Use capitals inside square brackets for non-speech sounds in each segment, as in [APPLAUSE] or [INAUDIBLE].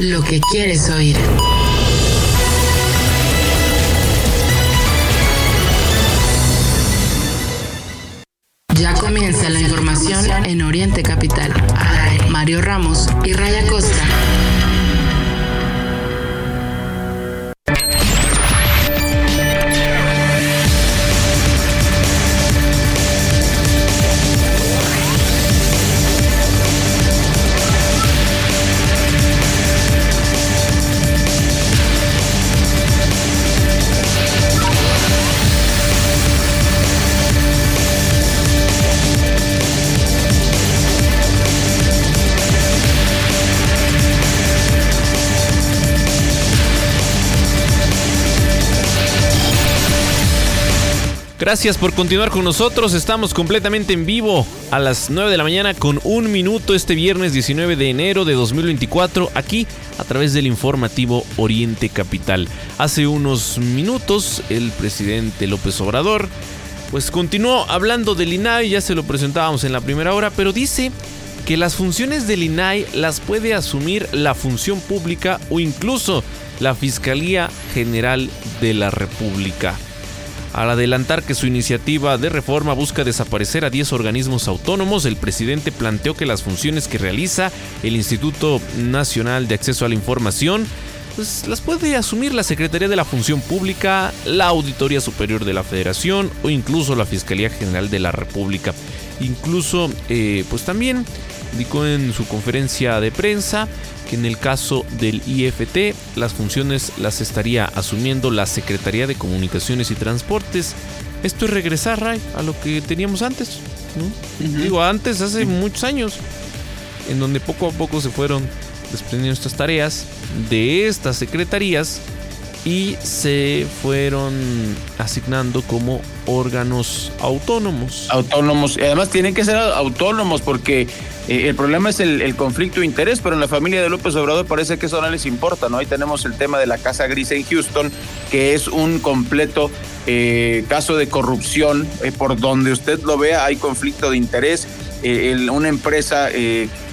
lo que quieres oír. Gracias por continuar con nosotros. Estamos completamente en vivo a las 9 de la mañana con un minuto este viernes 19 de enero de 2024 aquí a través del informativo Oriente Capital. Hace unos minutos el presidente López Obrador pues continuó hablando del INAI, ya se lo presentábamos en la primera hora, pero dice que las funciones del INAI las puede asumir la función pública o incluso la Fiscalía General de la República. Al adelantar que su iniciativa de reforma busca desaparecer a 10 organismos autónomos, el presidente planteó que las funciones que realiza el Instituto Nacional de Acceso a la Información pues, las puede asumir la Secretaría de la Función Pública, la Auditoría Superior de la Federación o incluso la Fiscalía General de la República. Incluso, eh, pues también indicó en su conferencia de prensa que en el caso del IFT las funciones las estaría asumiendo la Secretaría de Comunicaciones y Transportes. Esto es regresar, Ray, a lo que teníamos antes. Digo, antes, hace muchos años, en donde poco a poco se fueron desprendiendo estas tareas de estas secretarías y se fueron asignando como órganos autónomos. Autónomos. Y además tienen que ser autónomos porque eh, el problema es el, conflicto de interés, pero en la familia de López Obrador parece que eso no les importa, ¿no? Ahí tenemos el tema de la Casa Gris en Houston, que es un completo eh, caso de corrupción. Eh, por donde usted lo vea, hay conflicto de interés. una empresa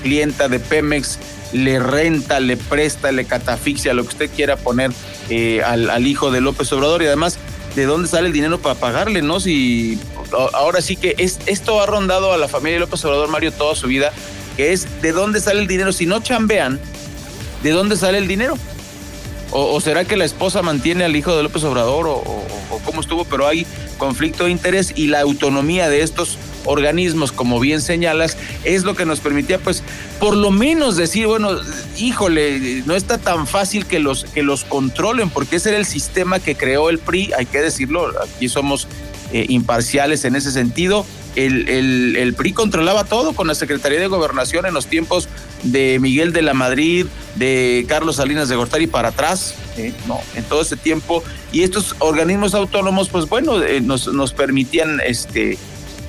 clienta de Pemex le renta, le presta, le catafixia, lo que usted quiera poner al, al hijo de López Obrador y además de dónde sale el dinero para pagarle, ¿no? Si ahora sí que es, esto ha rondado a la familia de López Obrador Mario toda su vida, que es de dónde sale el dinero. Si no chambean, ¿de dónde sale el dinero? O, será que la esposa mantiene al hijo de López Obrador o, o, cómo estuvo? Pero hay conflicto de interés y la autonomía de estos organismos, como bien señalas, es lo que nos permitía, pues, por lo menos decir, bueno, híjole, no está tan fácil que los, que los controlen, porque ese era el sistema que creó el PRI, hay que decirlo, aquí somos eh, imparciales en ese sentido. El, PRI controlaba todo con la Secretaría de Gobernación en los tiempos de Miguel de la Madrid, de Carlos Salinas de Gortari para atrás, ¿eh? no, en todo ese tiempo. Y estos organismos autónomos, pues bueno, eh, nos, nos permitían este,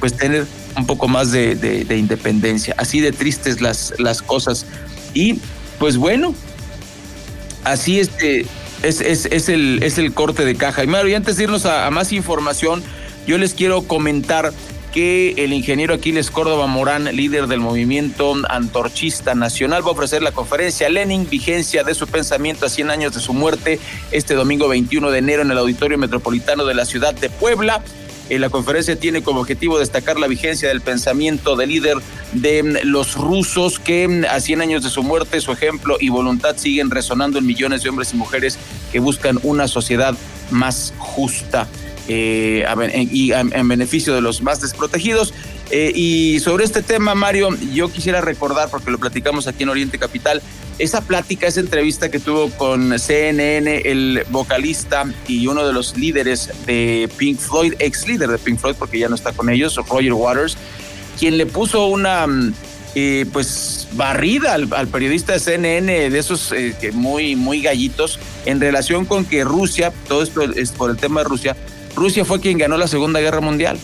pues tener un poco más de, de, independencia. Así de tristes las, cosas. Y pues bueno, así este, es, es, el, es el corte de caja. Y Mario, y antes de irnos a más información, yo les quiero comentar que el ingeniero Aquiles Córdoba Morán, líder del movimiento antorchista nacional, va a ofrecer la conferencia Lenin, vigencia de su pensamiento a 100 años de su muerte, este domingo 21 de enero en el Auditorio Metropolitano de la ciudad de Puebla. Eh, la conferencia tiene como objetivo destacar la vigencia del pensamiento del líder de mm, los rusos que mm, a 100 años de su muerte, su ejemplo y voluntad siguen resonando en millones de hombres y mujeres que buscan una sociedad más justa. Eh, y en beneficio de los más desprotegidos. Eh, y sobre este tema, Mario, yo quisiera recordar, porque lo platicamos aquí en Oriente Capital, esa plática, esa entrevista que tuvo con CNN, el vocalista y uno de los líderes de Pink Floyd, ex líder de Pink Floyd, porque ya no está con ellos, Roger Waters, quien le puso una eh, pues barrida al, periodista de CNN de esos muy, muy gallitos en relación con que Rusia, todo esto es por el tema de Rusia, Rusia fue quien ganó la Segunda Guerra Mundial.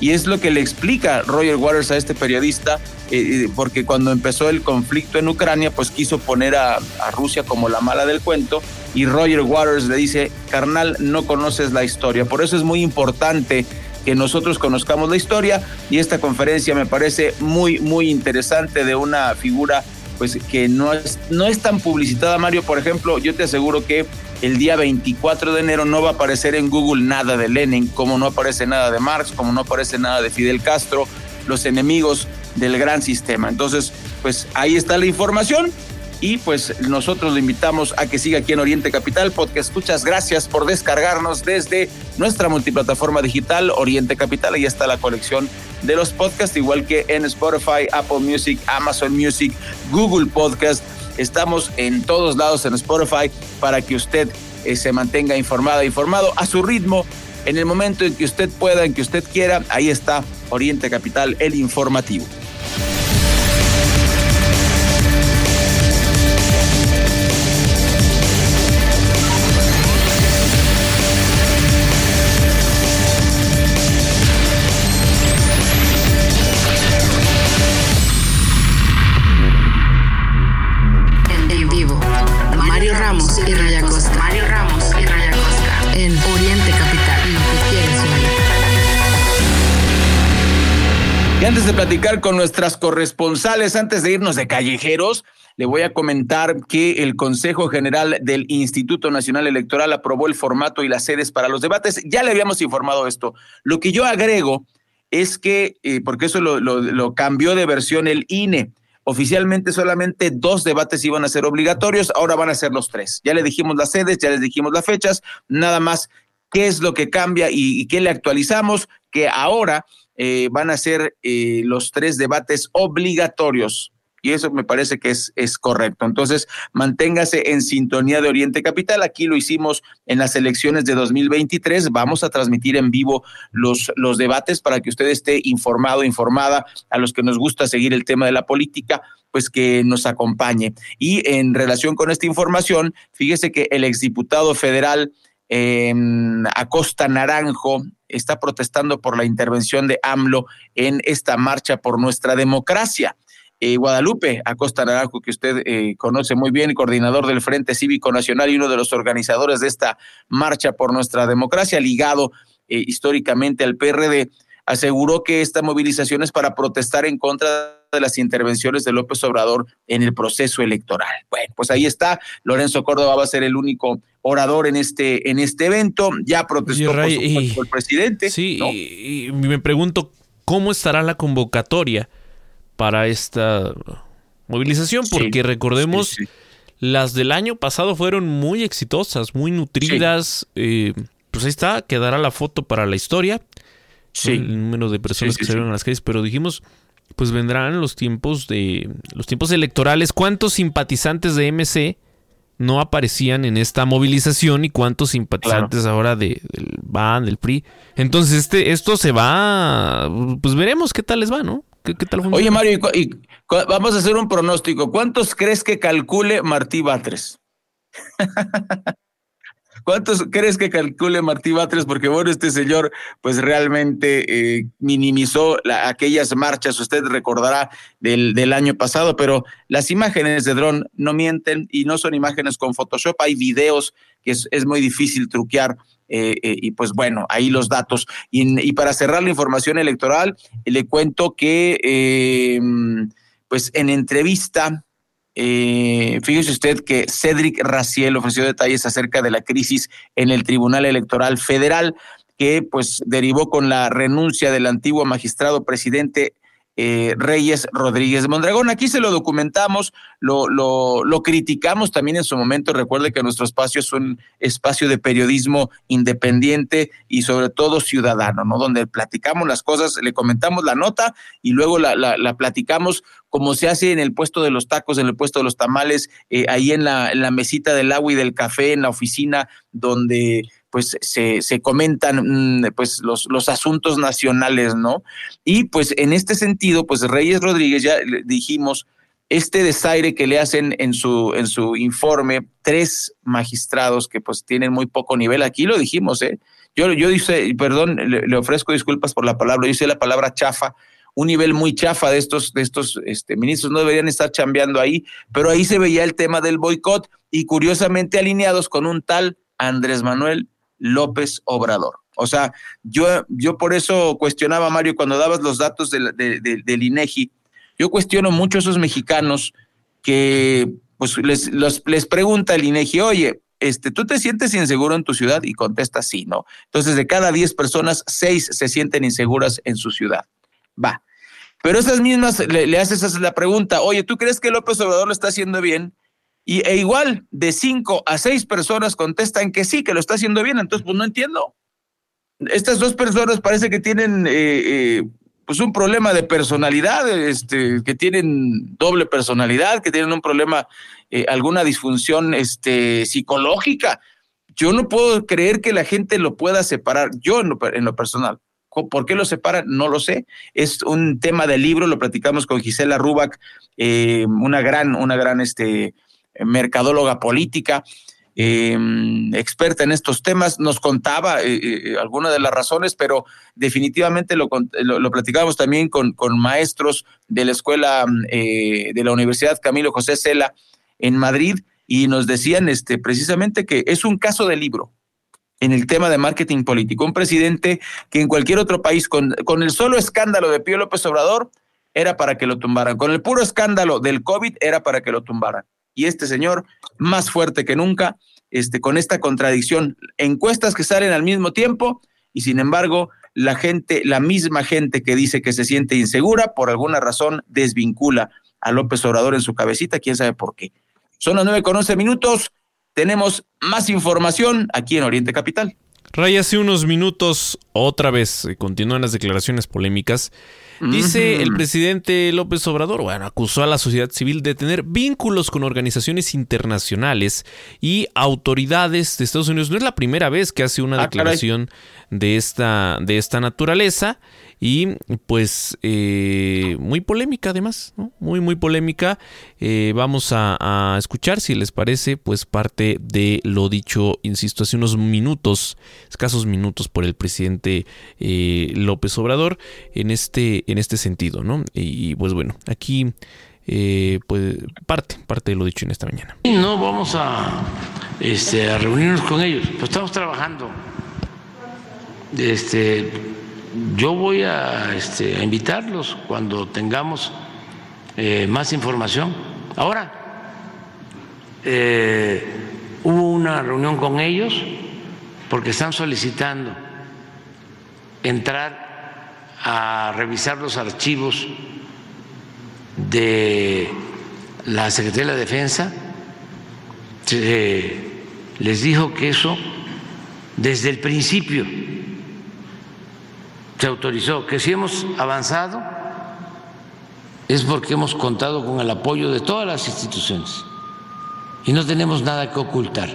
Y es lo que le explica Roger Waters a este periodista, eh, eh, porque cuando empezó el conflicto en Ucrania, pues quiso poner a, Rusia como la mala del cuento, y Roger Waters le dice, carnal, no conoces la historia. Por eso es muy importante que nosotros conozcamos la historia, y esta conferencia me parece muy, muy interesante de una figura pues que no es, no es tan publicitada, Mario. Por ejemplo, yo te aseguro que el día 24 de enero no va a aparecer en Google nada de Lenin, como no aparece nada de Marx, como no aparece nada de Fidel Castro, los enemigos del gran sistema. Entonces, pues ahí está la información y pues nosotros le invitamos a que siga aquí en Oriente Capital Podcast Escuchas. Gracias por descargarnos desde nuestra multiplataforma digital Oriente Capital. Ahí está la colección de los podcasts, igual que en Spotify, Apple Music, Amazon Music, Google Podcast. Estamos en todos lados en Spotify para que usted eh, se mantenga informada, informado a su ritmo. En el momento en que usted pueda, en que usted quiera, ahí está Oriente Capital, el informativo. Con nuestras corresponsales, antes de irnos de callejeros, le voy a comentar que el Consejo General del Instituto Nacional Electoral aprobó el formato y las sedes para los debates. Ya le habíamos informado esto. Lo que yo agrego es que, eh, porque eso lo, cambió de versión el INE, oficialmente solamente dos debates iban a ser obligatorios, ahora van a ser los tres. Ya le dijimos las sedes, ya les dijimos las fechas, nada más qué es lo que cambia y qué le actualizamos, que ahora eh, van a ser eh, los tres debates obligatorios. Y eso me parece que es, es correcto. Entonces, manténgase en sintonía de Oriente Capital. Aquí lo hicimos en las elecciones de 2023. Vamos a transmitir en vivo los, los debates para que usted esté informado, informada. A los que nos gusta seguir el tema de la política, pues que nos acompañe. Y en relación con esta información, fíjese que el exdiputado federal eh, Acosta Naranjo está protestando por la intervención de AMLO en esta marcha por nuestra democracia. Eh, Guadalupe Acosta Naranjo, que usted eh, conoce muy bien, coordinador del Frente Cívico Nacional y uno de los organizadores de esta marcha por nuestra democracia, ligado eh, históricamente al PRD, aseguró que esta movilización es para protestar en contra de las intervenciones de López Obrador en el proceso electoral. Bueno, pues ahí está. Lorenzo Córdoba va a ser el único orador en este, en este evento. Ya protestó por el presidente. Sí, y, me pregunto cómo estará la convocatoria para esta movilización, porque recordemos, las del año pasado fueron muy exitosas, muy nutridas. Eh, pues ahí está, quedará la foto para la historia. Sí. El número de personas que salieron a las calles, pero dijimos, pues vendrán los tiempos de los tiempos electorales. ¿Cuántos simpatizantes de MC no aparecían en esta movilización y cuántos simpatizantes ahora de, del BAN, del PRI? Entonces, este, esto se va, pues veremos qué tal les va, ¿no? ¿Qué, tal Oye, Mario, y, vamos a hacer un pronóstico. ¿Cuántos crees que calcule Martí Batres? [LAUGHS] ¿Cuántos crees que calcule Martí Batres? Porque bueno, este señor pues realmente eh, minimizó aquellas marchas, usted recordará del, del, año pasado, pero las imágenes de dron no mienten y no son imágenes con Photoshop, hay videos que es, es muy difícil truquear. Eh, eh, y pues bueno, ahí los datos. Y, y, para cerrar la información electoral, le cuento que pues en entrevista eh, fíjese usted que Cedric Raciel ofreció detalles acerca de la crisis en el Tribunal Electoral Federal que pues derivó con la renuncia del antiguo magistrado presidente eh, Reyes Rodríguez de Mondragón. Aquí se lo documentamos, lo, lo, criticamos también en su momento. Recuerde que nuestro espacio es un espacio de periodismo independiente y sobre todo ciudadano, ¿no? Donde platicamos las cosas, le comentamos la nota y luego la, la, la platicamos como se hace en el puesto de los tacos, en el puesto de los tamales, eh, ahí en la, en la mesita del agua y del café, en la oficina, donde pues se, se comentan mm, pues los, los asuntos nacionales, ¿no? Y pues en este sentido, pues Reyes Rodríguez, ya dijimos, este desaire que le hacen en su, en su informe, tres magistrados que pues tienen muy poco nivel, aquí lo dijimos, ¿eh? Yo, yo dice, perdón, le, ofrezco disculpas por la palabra, yo hice la palabra chafa, un nivel muy chafa de estos, de estos este, ministros, no deberían estar chambeando ahí, pero ahí se veía el tema del boicot y curiosamente alineados con un tal Andrés Manuel López Obrador. O sea, yo, yo por eso cuestionaba, Mario, cuando dabas los datos del, del INEGI, yo cuestiono mucho a esos mexicanos que pues les, les pregunta el INEGI, oye, este, ¿tú te sientes inseguro en tu ciudad? Y contesta sí, ¿no? Entonces, de cada 10 personas, 6 se sienten inseguras en su ciudad. Va. Pero esas mismas le, haces la pregunta, oye, ¿tú crees que López Obrador lo está haciendo bien? Y e igual, de 5 a 6 personas contestan que sí, que lo está haciendo bien. Entonces, pues no entiendo. Estas dos personas parece que tienen eh, eh, pues un problema de personalidad, este, que tienen doble personalidad, que tienen un problema, eh, alguna disfunción este, psicológica. Yo no puedo creer que la gente lo pueda separar, yo en lo, personal. ¿Por qué lo separan? No lo sé. Es un tema del libro, lo platicamos con Gisela Rubac, una gran, una gran este, mercadóloga política. Em, experta en estos temas, nos contaba eh, eh, algunas de las razones, pero definitivamente lo, lo, platicábamos también con, con, maestros de la escuela eh, de la Universidad Camilo José Cela en Madrid y nos decían este, precisamente que es un caso de libro en el tema de marketing político. Un presidente que en cualquier otro país, con, con el solo escándalo de Pío López Obrador, era para que lo tumbaran. Con el puro escándalo del COVID, era para que lo tumbaran y este señor más fuerte que nunca, este, con esta contradicción, encuestas que salen al mismo tiempo y sin embargo la gente, la misma gente que dice que se siente insegura, por alguna razón desvincula a López Obrador en su cabecita, quién sabe por qué. Son las nueve con once minutos, tenemos más información aquí en Oriente Capital. Ray, hace unos minutos, otra vez, eh, continúan las declaraciones polémicas. Dice el presidente López Obrador, bueno, acusó a la sociedad civil de tener vínculos con organizaciones internacionales y autoridades de Estados Unidos. No es la primera vez que hace una ah, declaración de esta, de esta naturaleza y pues eh, muy polémica además, ¿no? muy muy polémica. Eh, vamos a, escuchar si les parece pues parte de lo dicho, insisto, hace unos minutos, escasos minutos por el presidente eh, López Obrador en este, en este sentido, ¿no? Y, pues bueno, aquí pues parte, parte de lo dicho en esta mañana. No vamos a, este, a reunirnos con ellos, pues estamos trabajando. Este, yo voy a, este, a invitarlos cuando tengamos eh, más información. Ahora, eh, hubo una reunión con ellos porque están solicitando entrar a revisar los archivos de la Secretaría de la Defensa. les dijo que eso desde el principio se autorizó, que si hemos avanzado es porque hemos contado con el apoyo de todas las instituciones y no tenemos nada que ocultar.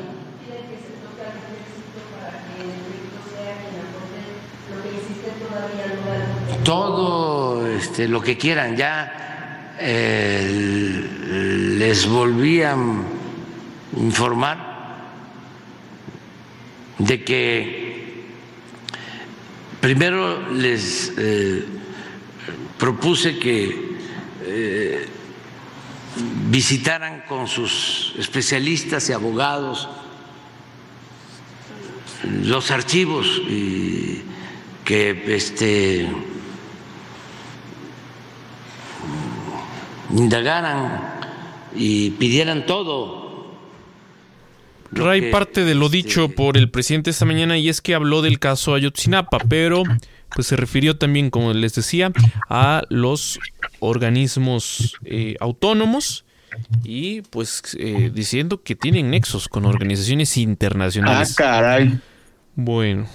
Todo este, lo que quieran, ya eh, les volvían a informar de que Primero les eh, propuse que eh, visitaran con sus especialistas y abogados los archivos que este, indagaran y pidieran todo Ray parte de lo dicho por el presidente esta mañana y es que habló del caso Ayotzinapa, pero pues se refirió también, como les decía, a los organismos eh, autónomos y pues eh, diciendo que tienen nexos con organizaciones internacionales. Ah, caray. Bueno,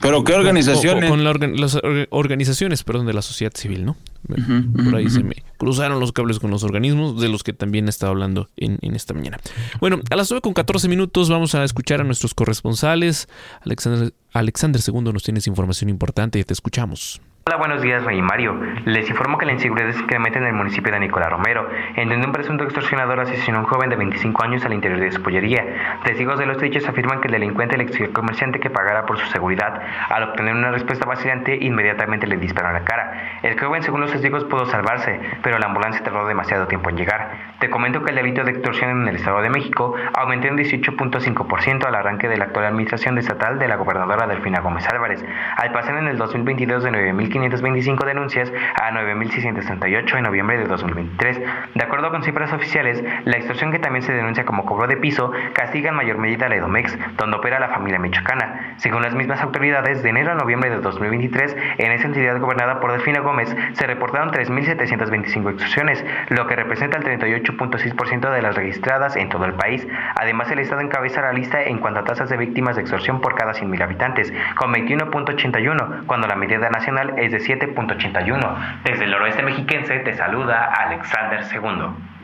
¿Pero qué organizaciones? Con, las organizaciones, perdón, de la sociedad civil, ¿no? Por ahí se me cruzaron los cables con los organismos de los que también estaba hablando en, esta mañana. Bueno, a las 9 con 14 minutos vamos a escuchar a nuestros corresponsales. Alexander, Alexander II nos tienes información importante y te escuchamos. Hola, buenos días, Rey Mario. Les informo que la inseguridad se incrementa en el municipio de Nicolás Romero, en donde un presunto extorsionador asesinó a un joven de 25 años al interior de su pollería. Testigos de los hechos afirman que el delincuente le exigió al comerciante que pagara por su seguridad. Al obtener una respuesta vacilante, inmediatamente le disparó en la cara. El joven, según los testigos, pudo salvarse, pero la ambulancia tardó demasiado tiempo en llegar. Te comento que el delito de extorsión en el Estado de México aumentó en 18.5% al arranque de la actual administración estatal de la gobernadora Delfina Gómez Álvarez, al pasar en el 2022 de 9.000 1.525 denuncias a 9.638 en noviembre de 2023. De acuerdo con cifras oficiales, la extorsión que también se denuncia como cobro de piso castiga en mayor medida a la Edomex, donde opera la familia michoacana. Según las mismas autoridades, de enero a noviembre de 2023, en esa entidad gobernada por Delfina Gómez, se reportaron 3.725 extorsiones, lo que representa el 38.6% de las registradas en todo el país. Además, el Estado encabeza la lista en cuanto a tasas de víctimas de extorsión por cada 100.000 habitantes, con 21.81, cuando la medida nacional es de 7.81. Desde el oeste mexiquense te saluda Alexander II.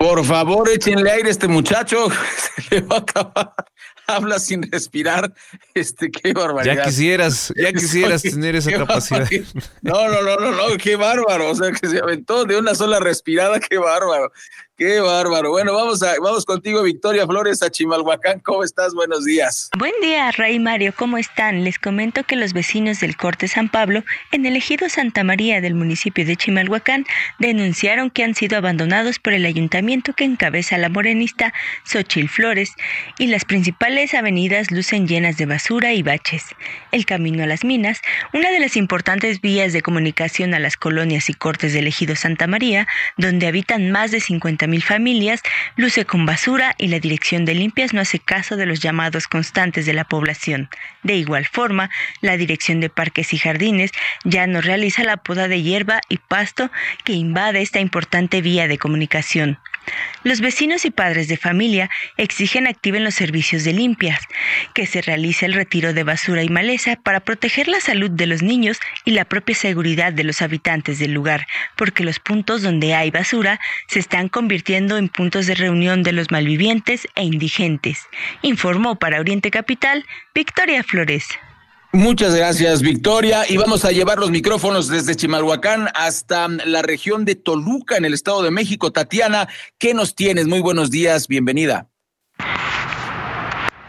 Por favor, échenle aire a este muchacho. [LAUGHS] Se le va a acabar. Habla sin respirar. Este, qué barbaridad. Ya quisieras, ya [LAUGHS] quisieras tener esa capacidad. No, no, no, no, no, qué bárbaro. O sea, que se aventó de una sola respirada, qué bárbaro. Qué bárbaro. Bueno, vamos a, vamos contigo, Victoria Flores, a Chimalhuacán. ¿Cómo estás? Buenos días. Buen día, Ray Mario. ¿Cómo están? Les comento que los vecinos del Corte San Pablo, en el ejido Santa María del municipio de Chimalhuacán, denunciaron que han sido abandonados por el ayuntamiento que encabeza la morenista Xochil Flores y las principales avenidas lucen llenas de basura y baches. El camino a las minas, una de las importantes vías de comunicación a las colonias y cortes del ejido Santa María, donde habitan más de 50 mil familias, luce con basura y la Dirección de Limpias no hace caso de los llamados constantes de la población. De igual forma, la Dirección de Parques y Jardines ya no realiza la poda de hierba y pasto que invade esta importante vía de comunicación. Los vecinos y padres de familia exigen activen los servicios de limpias, que se realice el retiro de basura y maleza para proteger la salud de los niños y la propia seguridad de los habitantes del lugar, porque los puntos donde hay basura se están convirtiendo en puntos de reunión de los malvivientes e indigentes. Informó para Oriente Capital Victoria Flores. Muchas gracias, Victoria. Y vamos a llevar los micrófonos desde Chimalhuacán hasta la región de Toluca, en el Estado de México. Tatiana, ¿qué nos tienes? Muy buenos días, bienvenida.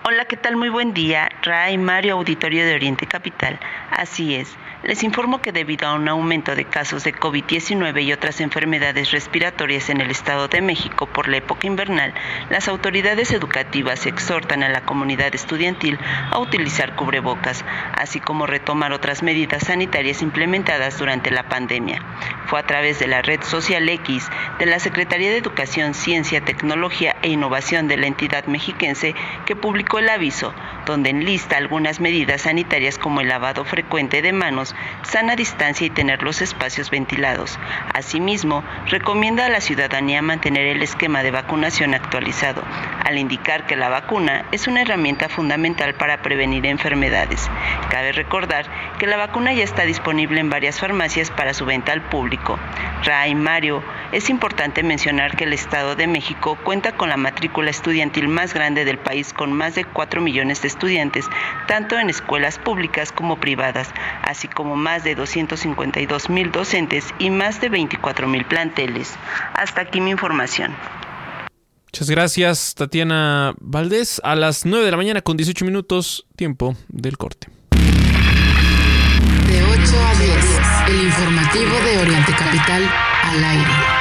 Hola, ¿qué tal? Muy buen día. Ray Mario, Auditorio de Oriente Capital. Así es. Les informo que debido a un aumento de casos de COVID-19 y otras enfermedades respiratorias en el Estado de México por la época invernal, las autoridades educativas exhortan a la comunidad estudiantil a utilizar cubrebocas, así como retomar otras medidas sanitarias implementadas durante la pandemia. Fue a través de la red social X de la Secretaría de Educación, Ciencia, Tecnología e Innovación de la entidad mexiquense que publicó el aviso, donde enlista algunas medidas sanitarias como el lavado frecuente de manos, sana distancia y tener los espacios ventilados. Asimismo, recomienda a la ciudadanía mantener el esquema de vacunación actualizado, al indicar que la vacuna es una herramienta fundamental para prevenir enfermedades. Cabe recordar que la vacuna ya está disponible en varias farmacias para su venta al público. Ray Mario, es importante mencionar que el Estado de México cuenta con la matrícula estudiantil más grande del país con más de 4 millones de estudiantes, tanto en escuelas públicas como privadas, así como más de 252 mil docentes y más de 24 mil planteles. Hasta aquí mi información. Muchas gracias, Tatiana Valdés. A las 9 de la mañana con 18 minutos, tiempo del corte. De 8 a 10, el informativo de Oriente Capital al aire.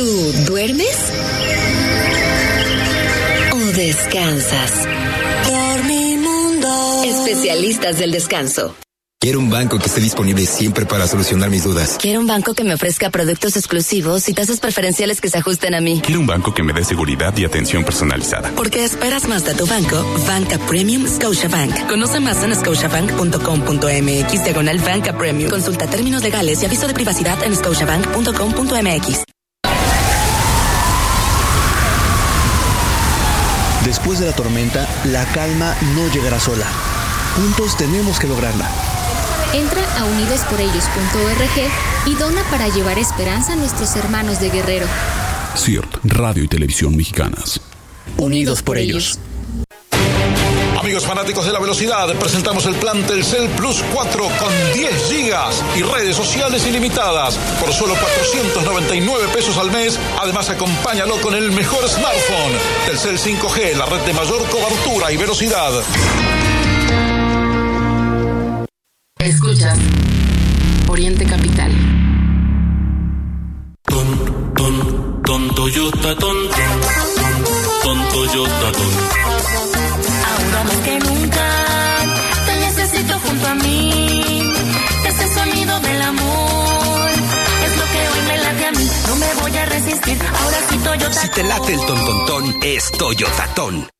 ¿Tú duermes? ¿O descansas? Dormimundo. Especialistas del descanso. Quiero un banco que esté disponible siempre para solucionar mis dudas. Quiero un banco que me ofrezca productos exclusivos y tasas preferenciales que se ajusten a mí. Quiero un banco que me dé seguridad y atención personalizada. Porque esperas más de tu banco, Banca Premium Scotiabank. Conoce más en scotiabank.com.mx diagonal Banca Premium. Consulta términos legales y aviso de privacidad en scotiabank.com.mx. Después de la tormenta, la calma no llegará sola. Juntos tenemos que lograrla. Entra a unidosporellos.org y dona para llevar esperanza a nuestros hermanos de Guerrero. CIRT, Radio y Televisión Mexicanas. Unidos por ellos. Amigos fanáticos de la velocidad, presentamos el plan Telcel Plus 4 con 10 gigas y redes sociales ilimitadas por solo 499 pesos al mes. Además, acompáñalo con el mejor smartphone. Telcel 5G, la red de mayor cobertura y velocidad. Escuchas Oriente Capital. Ton, ton, ton Toyota, ton, ton Toyota, ton. Ahora más que nunca te necesito junto a mí. Ese sonido del amor es lo que hoy me late a mí. No me voy a resistir. Ahora sí Toyota. Si te late el ton, ton, ton, es Toyota, ton.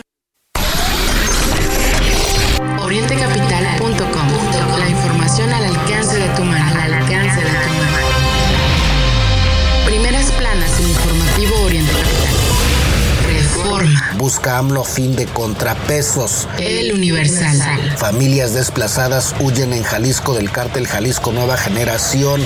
Busca AMLO fin de contrapesos. El Universal. Familias desplazadas huyen en Jalisco del cártel Jalisco Nueva Generación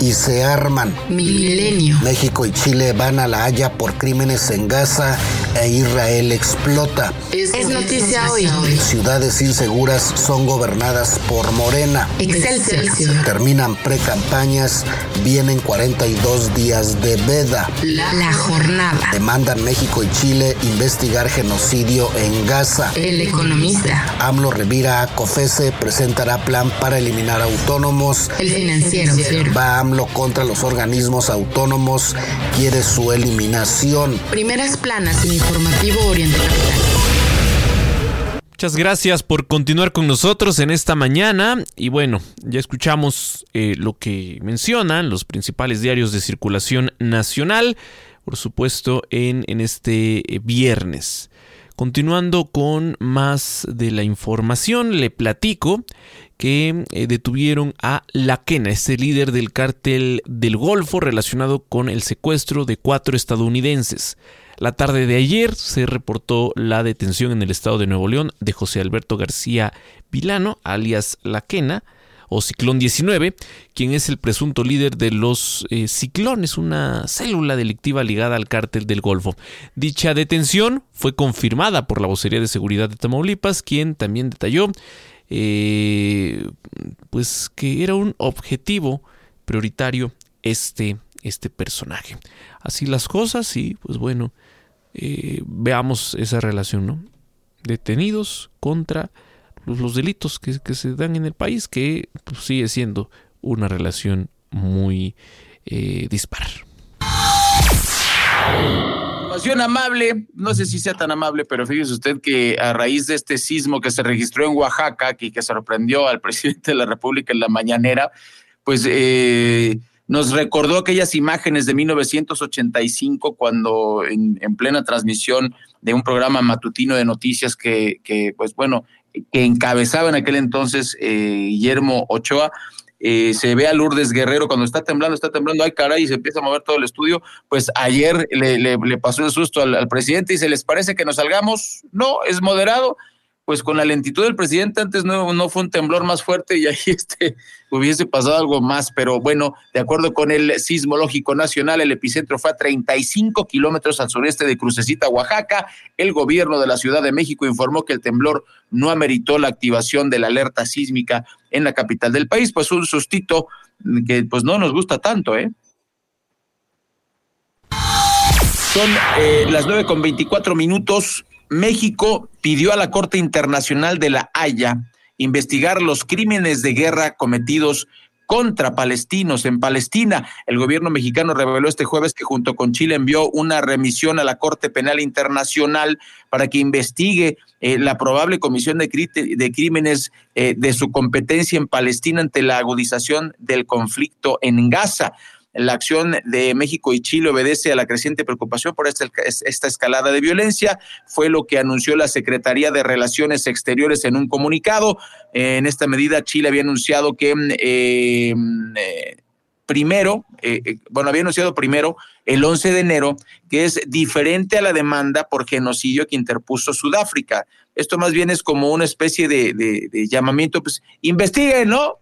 y se arman. Milenio. México y Chile van a La Haya por crímenes en Gaza e Israel explota. Es, es noticia hoy. Ciudades inseguras son gobernadas por Morena. Excelsior. Terminan precampañas, vienen 42 días de veda. La, la jornada. Demandan México y Chile investigar genocidio en Gaza. El economista. AMLO revira a COFESE, presentará plan para eliminar autónomos. El financiero. Va AMLO contra los organismos autónomos, quiere su eliminación. Primeras planas en informativo Oriente Capital. Muchas gracias por continuar con nosotros en esta mañana. Y bueno, ya escuchamos eh, lo que mencionan los principales diarios de circulación nacional, por supuesto, en, en este viernes. Continuando con más de la información, le platico que eh, detuvieron a Laquena, este líder del cártel del Golfo relacionado con el secuestro de cuatro estadounidenses. La tarde de ayer se reportó la detención en el estado de Nuevo León de José Alberto García Vilano, alias Laquena, o Ciclón 19, quien es el presunto líder de los eh, Ciclones, una célula delictiva ligada al cártel del Golfo. Dicha detención fue confirmada por la vocería de seguridad de Tamaulipas, quien también detalló eh, pues que era un objetivo prioritario este, este personaje. Así las cosas y pues bueno, eh, veamos esa relación, ¿no? Detenidos contra los, delitos que, que, se dan en el país, que pues, sigue siendo una relación muy eh, dispar. Información amable, no sé si sea tan amable, pero fíjese usted que a raíz de este sismo que se registró en Oaxaca y que sorprendió al [LAUGHS] presidente de la República en la mañanera, pues eh, nos recordó aquellas imágenes de 1985 cuando en, en, plena transmisión de un programa matutino de noticias que, que pues bueno, que encabezaba en aquel entonces eh, Guillermo Ochoa, eh, se ve a Lourdes Guerrero cuando está temblando, está temblando, ay caray, y se empieza a mover todo el estudio, pues ayer le, le, pasó el susto al, al, presidente y se les parece que nos salgamos, no, es moderado, pues con la lentitud del presidente antes no, no fue un temblor más fuerte y ahí [LAUGHS] este, hubiese pasado algo más, pero bueno, de acuerdo con el Sismológico Nacional, el epicentro fue a 35 kilómetros al sureste de Crucecita, Oaxaca. El gobierno de la Ciudad de México informó que el temblor no ameritó la activación de la alerta sísmica en la capital del país, pues un sustito que pues no nos gusta tanto, ¿eh? Son eh, las nueve con veinticuatro minutos. México pidió a la Corte Internacional de la Haya investigar los crímenes de guerra cometidos contra palestinos en Palestina. El gobierno mexicano reveló este jueves que junto con Chile envió una remisión a la Corte Penal Internacional para que investigue eh, la probable comisión de, de crímenes eh, de su competencia en Palestina ante la agudización del conflicto en Gaza. La acción de México y Chile obedece a la creciente preocupación por esta, esta, escalada de violencia. Fue lo que anunció la Secretaría de Relaciones Exteriores en un comunicado. En esta medida, Chile había anunciado que eh, eh, primero, eh, eh, bueno, había anunciado primero el 11 de enero, que es diferente a la demanda por genocidio que interpuso Sudáfrica. Esto más bien es como una especie de, llamamiento, pues investiguen, ¿no?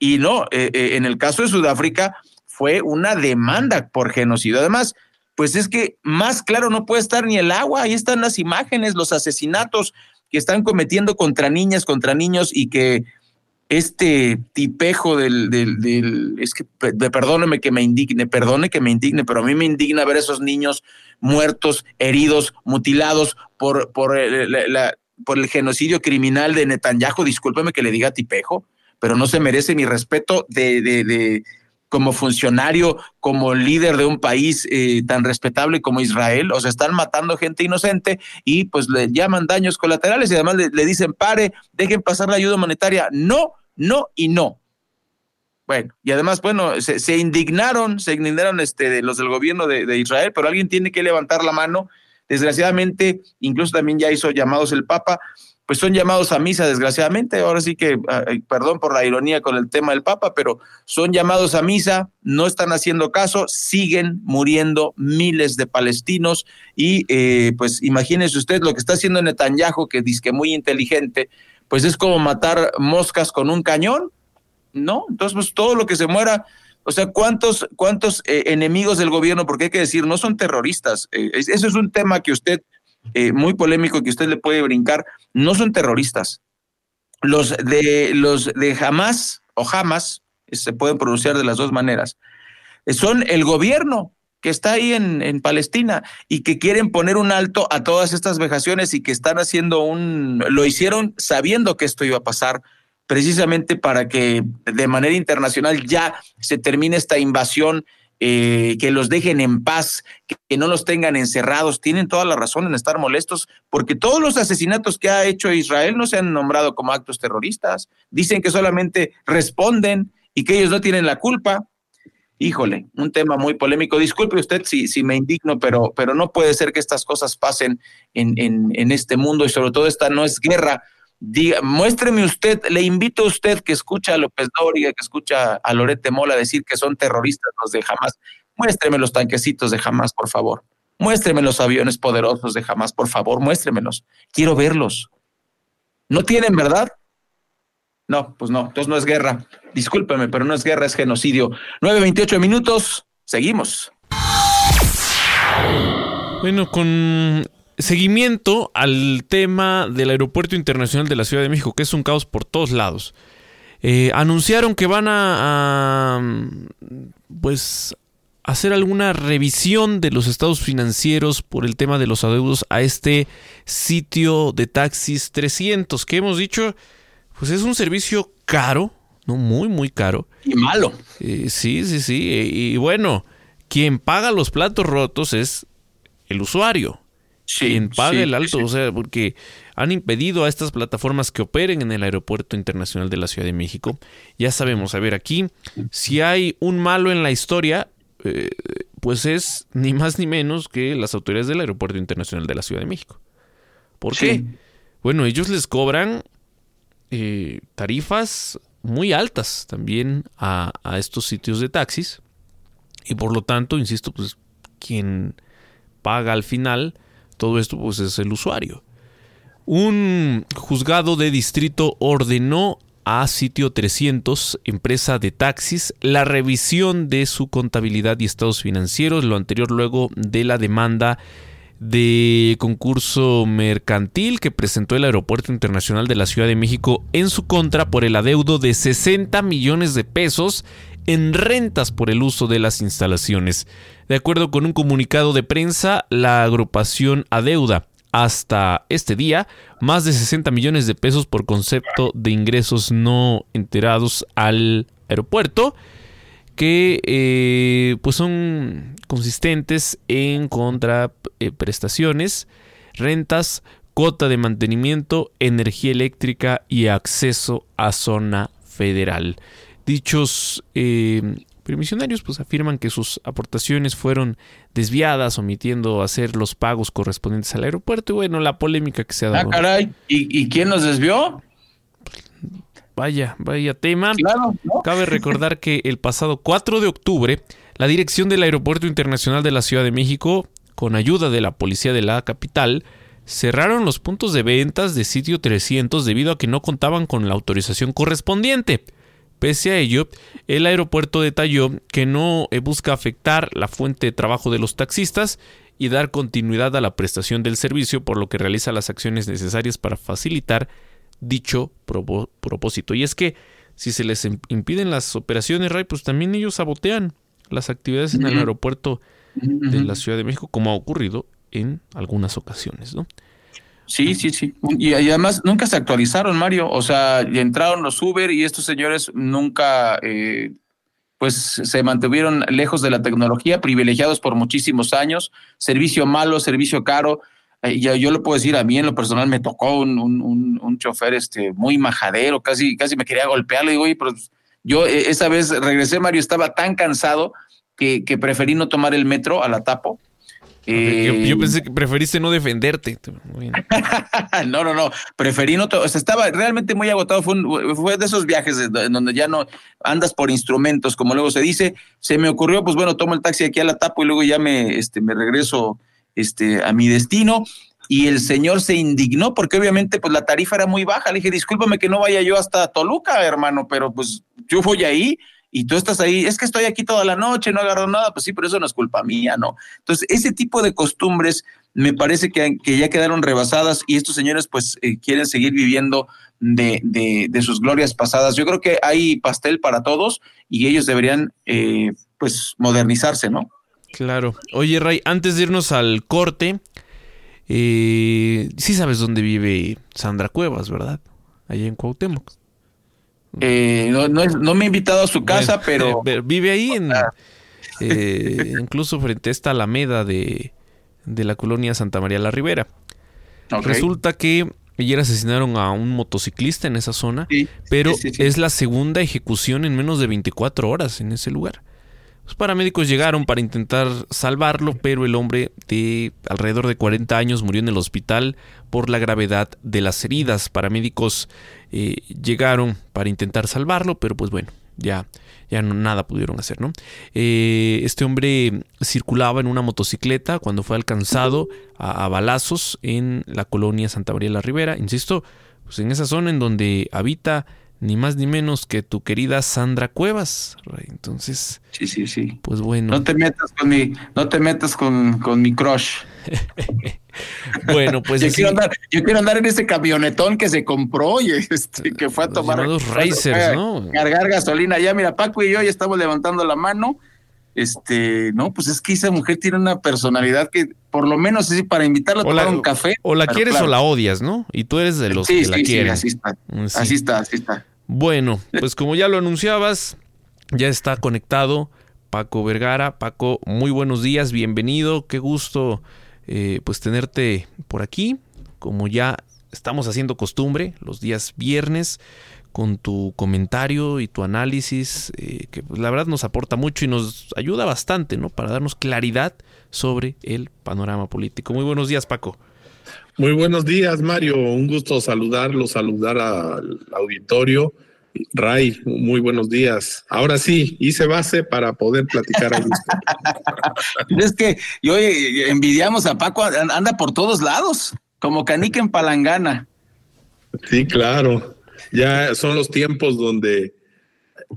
Y no, en el caso de Sudáfrica fue una demanda por genocidio. Además, pues es que más claro no puede estar ni el agua, ahí están las imágenes, los asesinatos que están cometiendo contra niñas, contra niños y que este tipejo del, del, es que perdóneme que me indigne, perdone que me indigne, pero a mí me indigna ver esos niños muertos, heridos, mutilados por, por, la, por el genocidio criminal de Netanyahu. Discúlpeme que le diga tipejo, pero no se merece mi respeto de como funcionario, como líder de un país eh, tan respetable como Israel. O sea, están matando gente inocente y pues le llaman daños colaterales y además le, dicen, pare, dejen pasar la ayuda humanitaria. No, no y no. Bueno, y además, bueno, se, indignaron, se indignaron este, de los del gobierno de, Israel, pero alguien tiene que levantar la mano. Desgraciadamente, incluso también ya hizo llamados el Papa, pues son llamados a misa, desgraciadamente. Ahora sí que, perdón por la ironía con el tema del Papa, pero son llamados a misa, no están haciendo caso, siguen muriendo miles de palestinos y eh, pues imagínense usted lo que está haciendo Netanyahu, que dice que muy inteligente, pues es como matar moscas con un cañón, ¿no? Entonces, pues todo lo que se muera, o sea, ¿cuántos, cuántos eh, enemigos del gobierno, porque hay que decir, no son terroristas? Eh, eso es un tema que usted, eh, muy polémico, que usted le puede brincar, no son terroristas. Los de, los de Hamas o Hamas, se pueden pronunciar de las dos maneras, son el gobierno, que está ahí en, Palestina y que quieren poner un alto a todas estas vejaciones y que están haciendo un, lo hicieron sabiendo que esto iba a pasar, precisamente para que de manera internacional ya se termine esta invasión, eh, que los dejen en paz, que, no los tengan encerrados. Tienen toda la razón en estar molestos, porque todos los asesinatos que ha hecho Israel no se han nombrado como actos terroristas. Dicen que solamente responden y que ellos no tienen la culpa híjole, un tema muy polémico. Disculpe usted si, si me indigno, pero, pero no puede ser que estas cosas pasen en, en, en este mundo y sobre todo esta no es guerra. Diga, muéstreme usted, le invito a usted que escucha a López Doria, que escucha a Lorete Mola decir que son terroristas los de Hamas. Muéstreme los tanquecitos de Hamas, por favor. Muéstreme los aviones poderosos de Hamas, por favor, muéstremelos. Quiero verlos. ¿No tienen verdad? No, pues no, entonces no es guerra. Discúlpeme, pero no es guerra, es genocidio. 9.28 minutos, seguimos. Bueno, con seguimiento al tema del Aeropuerto Internacional de la Ciudad de México, que es un caos por todos lados. Eh, anunciaron que van a, a, pues hacer alguna revisión de los estados financieros por el tema de los adeudos a este sitio de taxis 300 que hemos dicho pues es un servicio caro, no muy, muy caro. Y malo. sí, sí, sí. Y, bueno, quien paga los platos rotos es el usuario. Sí, quien paga el alto, o sea, porque han impedido a estas plataformas que operen en el Aeropuerto Internacional de la Ciudad de México. Ya sabemos, a ver, aquí, si hay un malo en la historia, eh, pues es ni más ni menos que las autoridades del Aeropuerto Internacional de la Ciudad de México. ¿Por qué? Bueno, ellos les cobran eh, tarifas muy altas también a, estos sitios de taxis y por lo tanto, insisto, pues quien paga al final todo esto pues es el usuario. Un juzgado de distrito ordenó a Sitio 300, empresa de taxis, la revisión de su contabilidad y estados financieros, lo anterior luego de la demanda de concurso mercantil que presentó el Aeropuerto Internacional de la Ciudad de México en su contra por el adeudo de 60 millones de pesos en rentas por el uso de las instalaciones. De acuerdo con un comunicado de prensa, la agrupación adeuda hasta este día más de 60 millones de pesos por concepto de ingresos no enterados al aeropuerto que eh, pues son consistentes en contraprestaciones, rentas, cuota de mantenimiento, energía eléctrica y acceso a zona federal. Dichos eh, permisionarios pues afirman que sus aportaciones fueron desviadas, omitiendo hacer los pagos correspondientes al aeropuerto. Y bueno, la polémica que se ha dado. Ah, caray. ¿Y, quién los desvió? vaya, vaya tema. Cabe recordar que el pasado 4 de octubre, la dirección del Aeropuerto Internacional de la Ciudad de México, con ayuda de la policía de la capital, cerraron los puntos de ventas de sitio 300 debido a que no contaban con la autorización correspondiente. Pese a ello, el aeropuerto detalló que no eh, busca afectar la fuente de trabajo de los taxistas y dar continuidad a la prestación del servicio, por lo que realiza las acciones necesarias para facilitar dicho propósito. Y es que si se les impiden las operaciones, Ray, pues también ellos sabotean las actividades en el aeropuerto de la Ciudad de México, como ha ocurrido en algunas ocasiones, ¿no? Sí, sí, sí. Y, además nunca se actualizaron, Mario. O sea, entraron los Uber y estos señores nunca, eh, pues, se mantuvieron lejos de la tecnología, privilegiados por muchísimos años. Servicio malo, servicio caro. Eh, ya yo lo puedo decir, a mí en lo personal me tocó un, un, un, chofer este, muy majadero, casi, casi me quería golpear. Le digo, oye, pero yo eh, esa vez regresé, Mario, estaba tan cansado que, que preferí no tomar el metro a la tapo yo, eh, pensé que preferiste no defenderte. [LAUGHS] no, no, no. Preferí no. O sea, estaba realmente muy agotado. Fue, fue de esos viajes en donde ya no andas por instrumentos, como luego se dice. Se me ocurrió, pues bueno, tomo el taxi aquí a la tapo y luego ya me, este, me regreso este, a mi destino. Y el señor se indignó porque obviamente pues la tarifa era muy baja. Le dije, discúlpame que no vaya yo hasta Toluca, hermano, pero pues yo voy ahí y tú estás ahí, es que estoy aquí toda la noche, no agarro nada, pues sí, pero eso no es culpa mía, ¿no? Entonces, ese tipo de costumbres me parece que, que ya quedaron rebasadas y estos señores pues eh, quieren seguir viviendo de, de, sus glorias pasadas. Yo creo que hay pastel para todos y ellos deberían eh, pues modernizarse, ¿no? Claro. Oye, Ray, antes de irnos al corte, eh, sí sabes dónde vive Sandra Cuevas, ¿verdad? Allá en Cuauhtémoc. Eh, no, no, me he invitado a su casa, pero... Vive ahí, en, eh, [LAUGHS] incluso frente a esta alameda de, de la colonia Santa María la Ribera. Resulta que ayer asesinaron a un motociclista en esa zona, pero es la segunda ejecución en menos de 24 horas en ese lugar. Los paramédicos llegaron para intentar salvarlo, pero el hombre de alrededor de 40 años murió en el hospital por la gravedad de las heridas. Paramédicos eh, llegaron para intentar salvarlo, pero pues bueno, ya, ya no, nada pudieron hacer, ¿no? Eh, este hombre circulaba en una motocicleta cuando fue alcanzado a, a, balazos en la colonia Santa María de la Ribera, insisto, pues en esa zona en donde habita ni más ni menos que tu querida Sandra Cuevas. Entonces, sí, sí, sí. Pues bueno. No te metas con mi, no te metas con, con mi crush. [LAUGHS] bueno, pues [LAUGHS] yo, quiero andar, yo quiero andar en ese camionetón que se compró y este, que fue a tomar. Los [LAUGHS] racers, ¿no? Cargar gasolina. Ya, mira, Paco y yo ya estamos levantando la mano. Este, no, pues es que esa mujer tiene una personalidad que, por lo menos, así para invitarla a tomar un café. O la quieres o la odias, ¿no? Y tú eres de los que la quieren. así está. Así está, así está. Bueno, [LAUGHS] pues como ya lo anunciabas, ya está conectado Paco Vergara. Paco, muy buenos días, bienvenido, qué gusto eh, pues tenerte por aquí, como ya estamos haciendo costumbre los días viernes con tu comentario y tu análisis, eh, que pues, la verdad nos aporta mucho y nos ayuda bastante, ¿no? Para darnos claridad sobre el panorama político. Muy buenos días, Paco. Muy buenos días, Mario. Un gusto saludarlo, saludar al auditorio. Ray, muy buenos días. Ahora sí, hice base para poder platicar a gusto. [LAUGHS] es que yo envidiamos a Paco, anda por todos lados, como canica en palangana. Sí, claro. Ya son los tiempos donde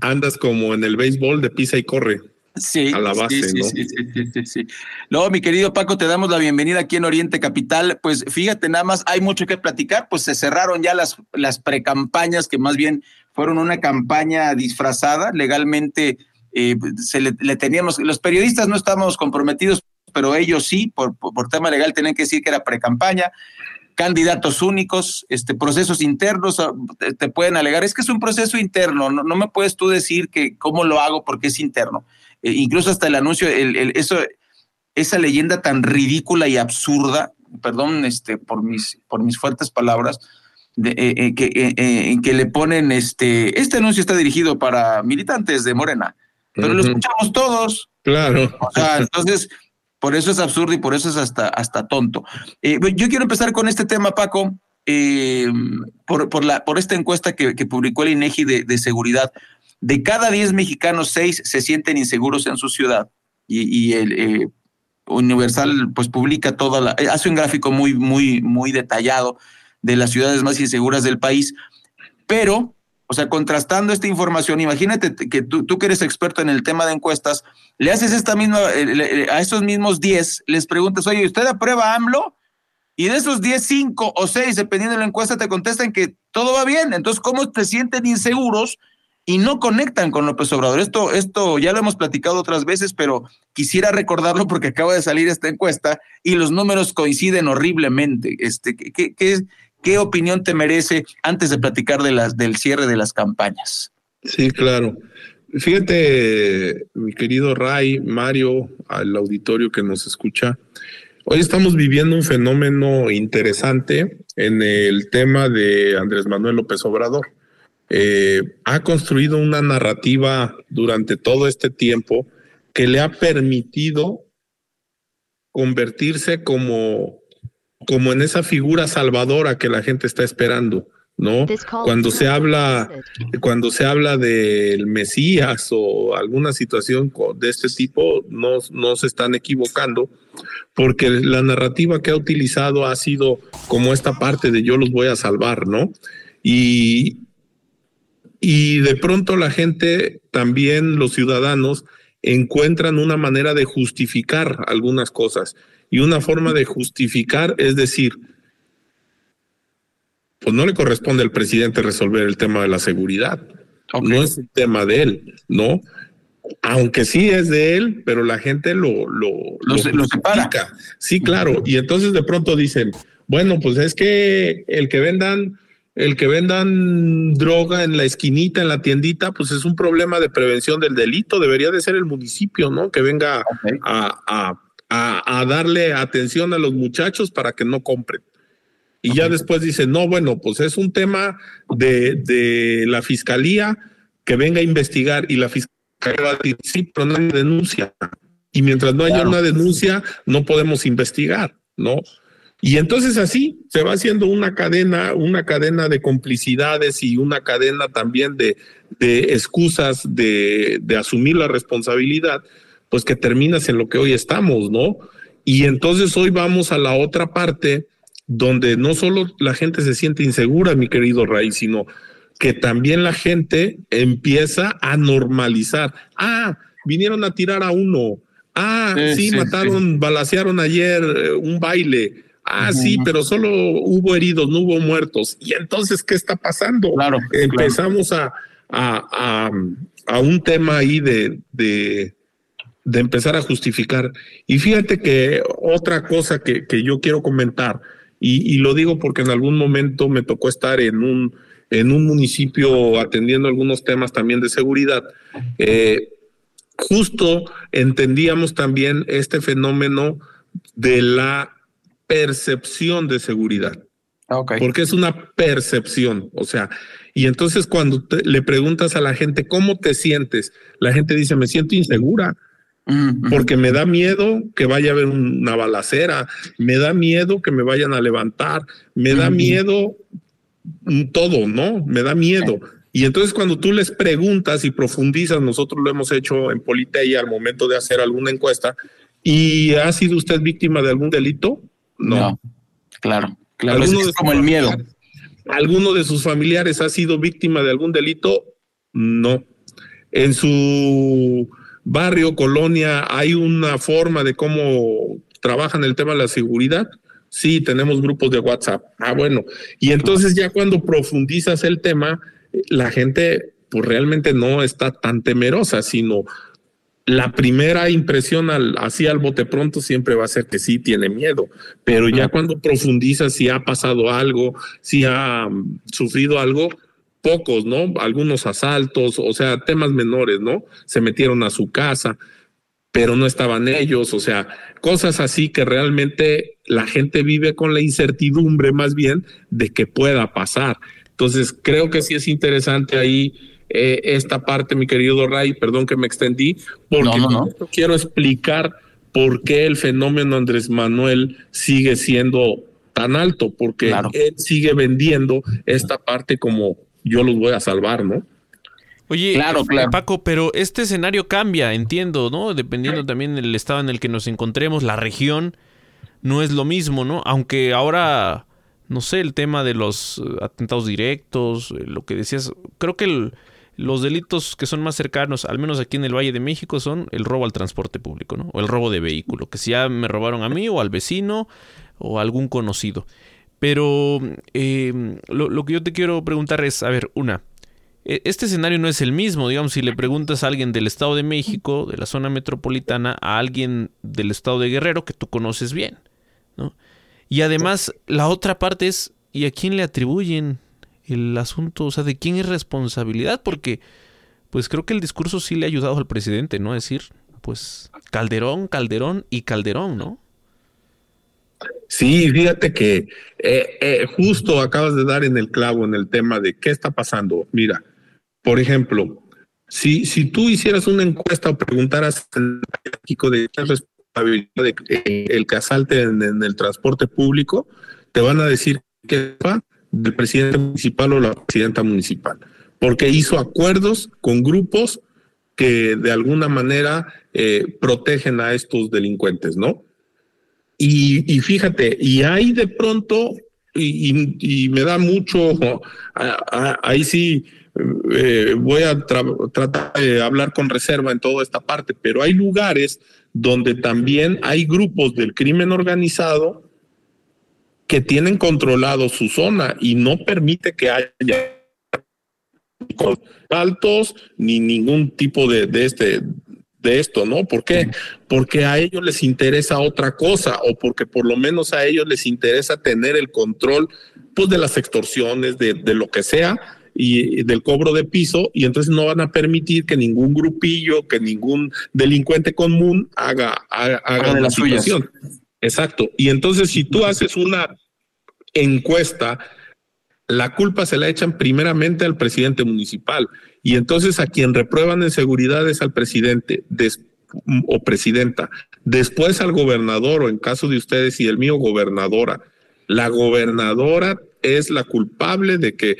andas como en el béisbol de pisa y corre. Sí, a la base, sí, sí, sí, sí, sí, Luego, mi querido Paco, te damos la bienvenida aquí en Oriente Capital. Pues fíjate, nada más hay mucho que platicar, pues se cerraron ya las, las precampañas, que más bien fueron una campaña disfrazada. Legalmente eh, se le, teníamos, los periodistas no estábamos comprometidos, pero ellos sí, por, por, tema legal tenían que decir que era precampaña candidatos únicos, este, procesos internos, te, pueden alegar, es que es un proceso interno, no, no, me puedes tú decir que cómo lo hago porque es interno. Eh, incluso hasta el anuncio, el, eso, esa leyenda tan ridícula y absurda, perdón este, por, mis, por mis fuertes palabras, de, eh, eh, que, que le ponen, este, este anuncio está dirigido para militantes de Morena, pero lo escuchamos todos. Claro. O sea, entonces, por eso es absurdo y por eso es hasta, hasta tonto. yo quiero empezar con este tema, Paco. eh, por, por, la, por esta encuesta que, que publicó el INEGI de, de, seguridad, de cada 10 mexicanos, 6 se sienten inseguros en su ciudad. Y, el eh, Universal pues publica toda la, hace un gráfico muy, muy, muy detallado de las ciudades más inseguras del país. Pero, o sea, contrastando esta información, imagínate que tú, tú que eres experto en el tema de encuestas, le haces esta misma, a esos mismos 10, les preguntas, oye, ¿usted aprueba AMLO? Y de esos 10, 5 o 6, dependiendo de la encuesta, te contestan que todo va bien. Entonces, ¿cómo te sienten inseguros y no conectan con López Obrador? Esto, esto ya lo hemos platicado otras veces, pero quisiera recordarlo porque acaba de salir esta encuesta y los números coinciden horriblemente. Este, ¿qué, qué, qué opinión te merece antes de platicar de las, del cierre de las campañas? Sí, claro. Fíjate, mi querido Ray, Mario, al auditorio que nos escucha, Hoy estamos viviendo un fenómeno interesante en el tema de Andrés Manuel López Obrador. Eh, ha construido una narrativa durante todo este tiempo que le ha permitido convertirse como, como en esa figura salvadora que la gente está esperando. ¿no? Cuando se habla, cuando se habla del Mesías o alguna situación de este tipo, no, no se están equivocando, porque la narrativa que ha utilizado ha sido como esta parte de yo los voy a salvar, ¿no? Y, y de pronto la gente, también los ciudadanos, encuentran una manera de justificar algunas cosas. Y una forma de justificar es decir, pues no le corresponde al presidente resolver el tema de la seguridad. No es el tema de él, ¿no? Aunque sí es de él, pero la gente lo, lo, lo, lo separa. Sí, claro. Y entonces de pronto dicen, bueno, pues es que el que vendan, el que vendan droga en la esquinita, en la tiendita, pues es un problema de prevención del delito. Debería de ser el municipio, ¿no? Que venga a, a, a, a darle atención a los muchachos para que no compren. Y ya después dice, no, bueno, pues es un tema de, de la fiscalía que venga a investigar y la fiscalía va a decir, sí, pero no hay denuncia. Y mientras no haya una denuncia, no podemos investigar, ¿no? Y entonces así se va haciendo una cadena, una cadena de complicidades y una cadena también de, de excusas de, de asumir la responsabilidad, pues que terminas en lo que hoy estamos, ¿no? Y entonces hoy vamos a la otra parte donde no solo la gente se siente insegura, mi querido Ray, sino que también la gente empieza a normalizar. Ah, vinieron a tirar a uno. Ah, sí, sí mataron, sí. balacearon ayer eh, un baile. Ah, uh -huh. sí, pero solo hubo heridos, no hubo muertos. Y entonces, ¿qué está pasando? Claro, Empezamos claro. A, a, a, a, un tema ahí de, de, de, empezar a justificar. Y fíjate que otra cosa que, que yo quiero comentar, y, y, lo digo porque en algún momento me tocó estar en un, en un municipio atendiendo algunos temas también de seguridad. Eh, justo entendíamos también este fenómeno de la percepción de seguridad. Okay. Porque es una percepción, o sea, y entonces cuando te, le preguntas a la gente cómo te sientes, la gente dice, me siento insegura, porque me da miedo que vaya a haber una balacera, me da miedo que me vayan a levantar, me da miedo todo, ¿no? Me da miedo. Y entonces cuando tú les preguntas y profundizas, nosotros lo hemos hecho en Politeia al momento de hacer alguna encuesta, ¿y ha sido usted víctima de algún delito? No. no claro, claro. Es, es como el miedo. ¿Alguno de sus familiares ha sido víctima de algún delito? No. En su barrio, colonia, hay una forma de cómo trabajan el tema de la seguridad. Sí, tenemos grupos de WhatsApp. Ah, bueno. Y entonces ya cuando profundizas el tema, la gente pues realmente no está tan temerosa, sino la primera impresión al, así al bote pronto siempre va a ser que sí tiene miedo, pero ya cuando profundizas si ha pasado algo, si ha um, sufrido algo, pocos, ¿no? Algunos asaltos, o sea, temas menores, ¿no? Se metieron a su casa, pero no estaban ellos, o sea, cosas así que realmente la gente vive con la incertidumbre más bien de que pueda pasar. Entonces, creo que sí es interesante ahí eh, esta parte, mi querido Ray, perdón que me extendí, porque no, no, no. quiero explicar por qué el fenómeno Andrés Manuel sigue siendo tan alto, porque él sigue vendiendo esta parte como yo los voy a salvar, ¿no? Oye, claro, Paco, pero este escenario cambia, entiendo, ¿no? Dependiendo también del estado en el que nos encontremos, la región no es lo mismo, ¿no? Aunque ahora, no sé, el tema de los eh, atentados directos, eh, lo que decías, creo que los delitos que son más cercanos, al menos aquí en el Valle de México, son el robo al transporte público, ¿no? O el robo de vehículo, que si ya me robaron a mí o al vecino o a algún conocido. Pero eh, lo, lo que yo te quiero preguntar es, a ver, una, e, este escenario no es el mismo, digamos, si le preguntas a alguien del Estado de México, de la zona metropolitana, a alguien del Estado de Guerrero que tú conoces bien, ¿no? Y además, la otra parte es, ¿y a quién le atribuyen el asunto? O sea, ¿de quién es responsabilidad? Porque, pues creo que el discurso sí le ha ayudado al presidente, ¿no? A decir, pues, Calderón, Calderón y Calderón, ¿no? Sí, fíjate que eh, eh, justo acabas de dar en el clavo en el tema de qué está pasando. Mira, por ejemplo, si, si tú hicieras una encuesta o preguntaras en México de qué responsabilidad eh, el que asalte en, el transporte público, te van a decir que es del presidente municipal o la presidenta municipal, porque hizo acuerdos con grupos que de alguna manera eh, protegen a estos delincuentes, ¿no? Y, fíjate, y hay de pronto, y, y me da mucho, ahí sí eh, voy a tratar de hablar con reserva en toda esta parte, pero hay lugares donde también hay grupos del crimen organizado que tienen controlado su zona y no permite que haya altos ni ningún tipo de, de este de esto, ¿no? ¿Por qué? Porque a ellos les interesa otra cosa o porque por lo menos a ellos les interesa tener el control pues de las extorsiones, de, de lo que sea, y del cobro de piso y entonces no van a permitir que ningún grupillo, que ningún delincuente común haga, haga, la situación. Exacto. Y entonces si tú haces una encuesta, la culpa se la echan primeramente al presidente municipal y entonces a quien reprueban en seguridad es al presidente o presidenta, después al gobernador o en caso de ustedes y el mío gobernadora. La gobernadora es la culpable de que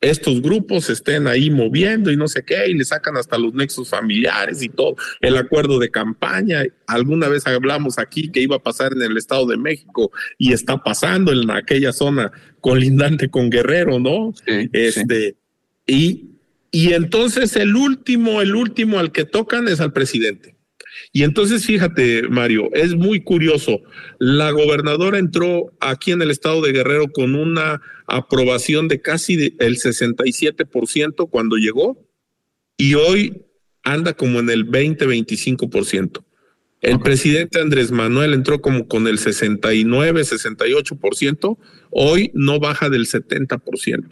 estos grupos estén ahí moviendo y no sé qué, y le sacan hasta los nexos familiares y todo, el acuerdo de campaña. Alguna vez hablamos aquí que iba a pasar en el Estado de México y está pasando en aquella zona colindante con Guerrero, ¿no? este, Y, y entonces el último, el último al que tocan es al presidente. Y entonces, fíjate, Mario, es muy curioso. La gobernadora entró aquí en el estado de Guerrero con una aprobación de casi el 67% cuando llegó y hoy anda como en el 20-25%. El presidente Andrés Manuel entró como con el 69, 68%, hoy no baja del 70%.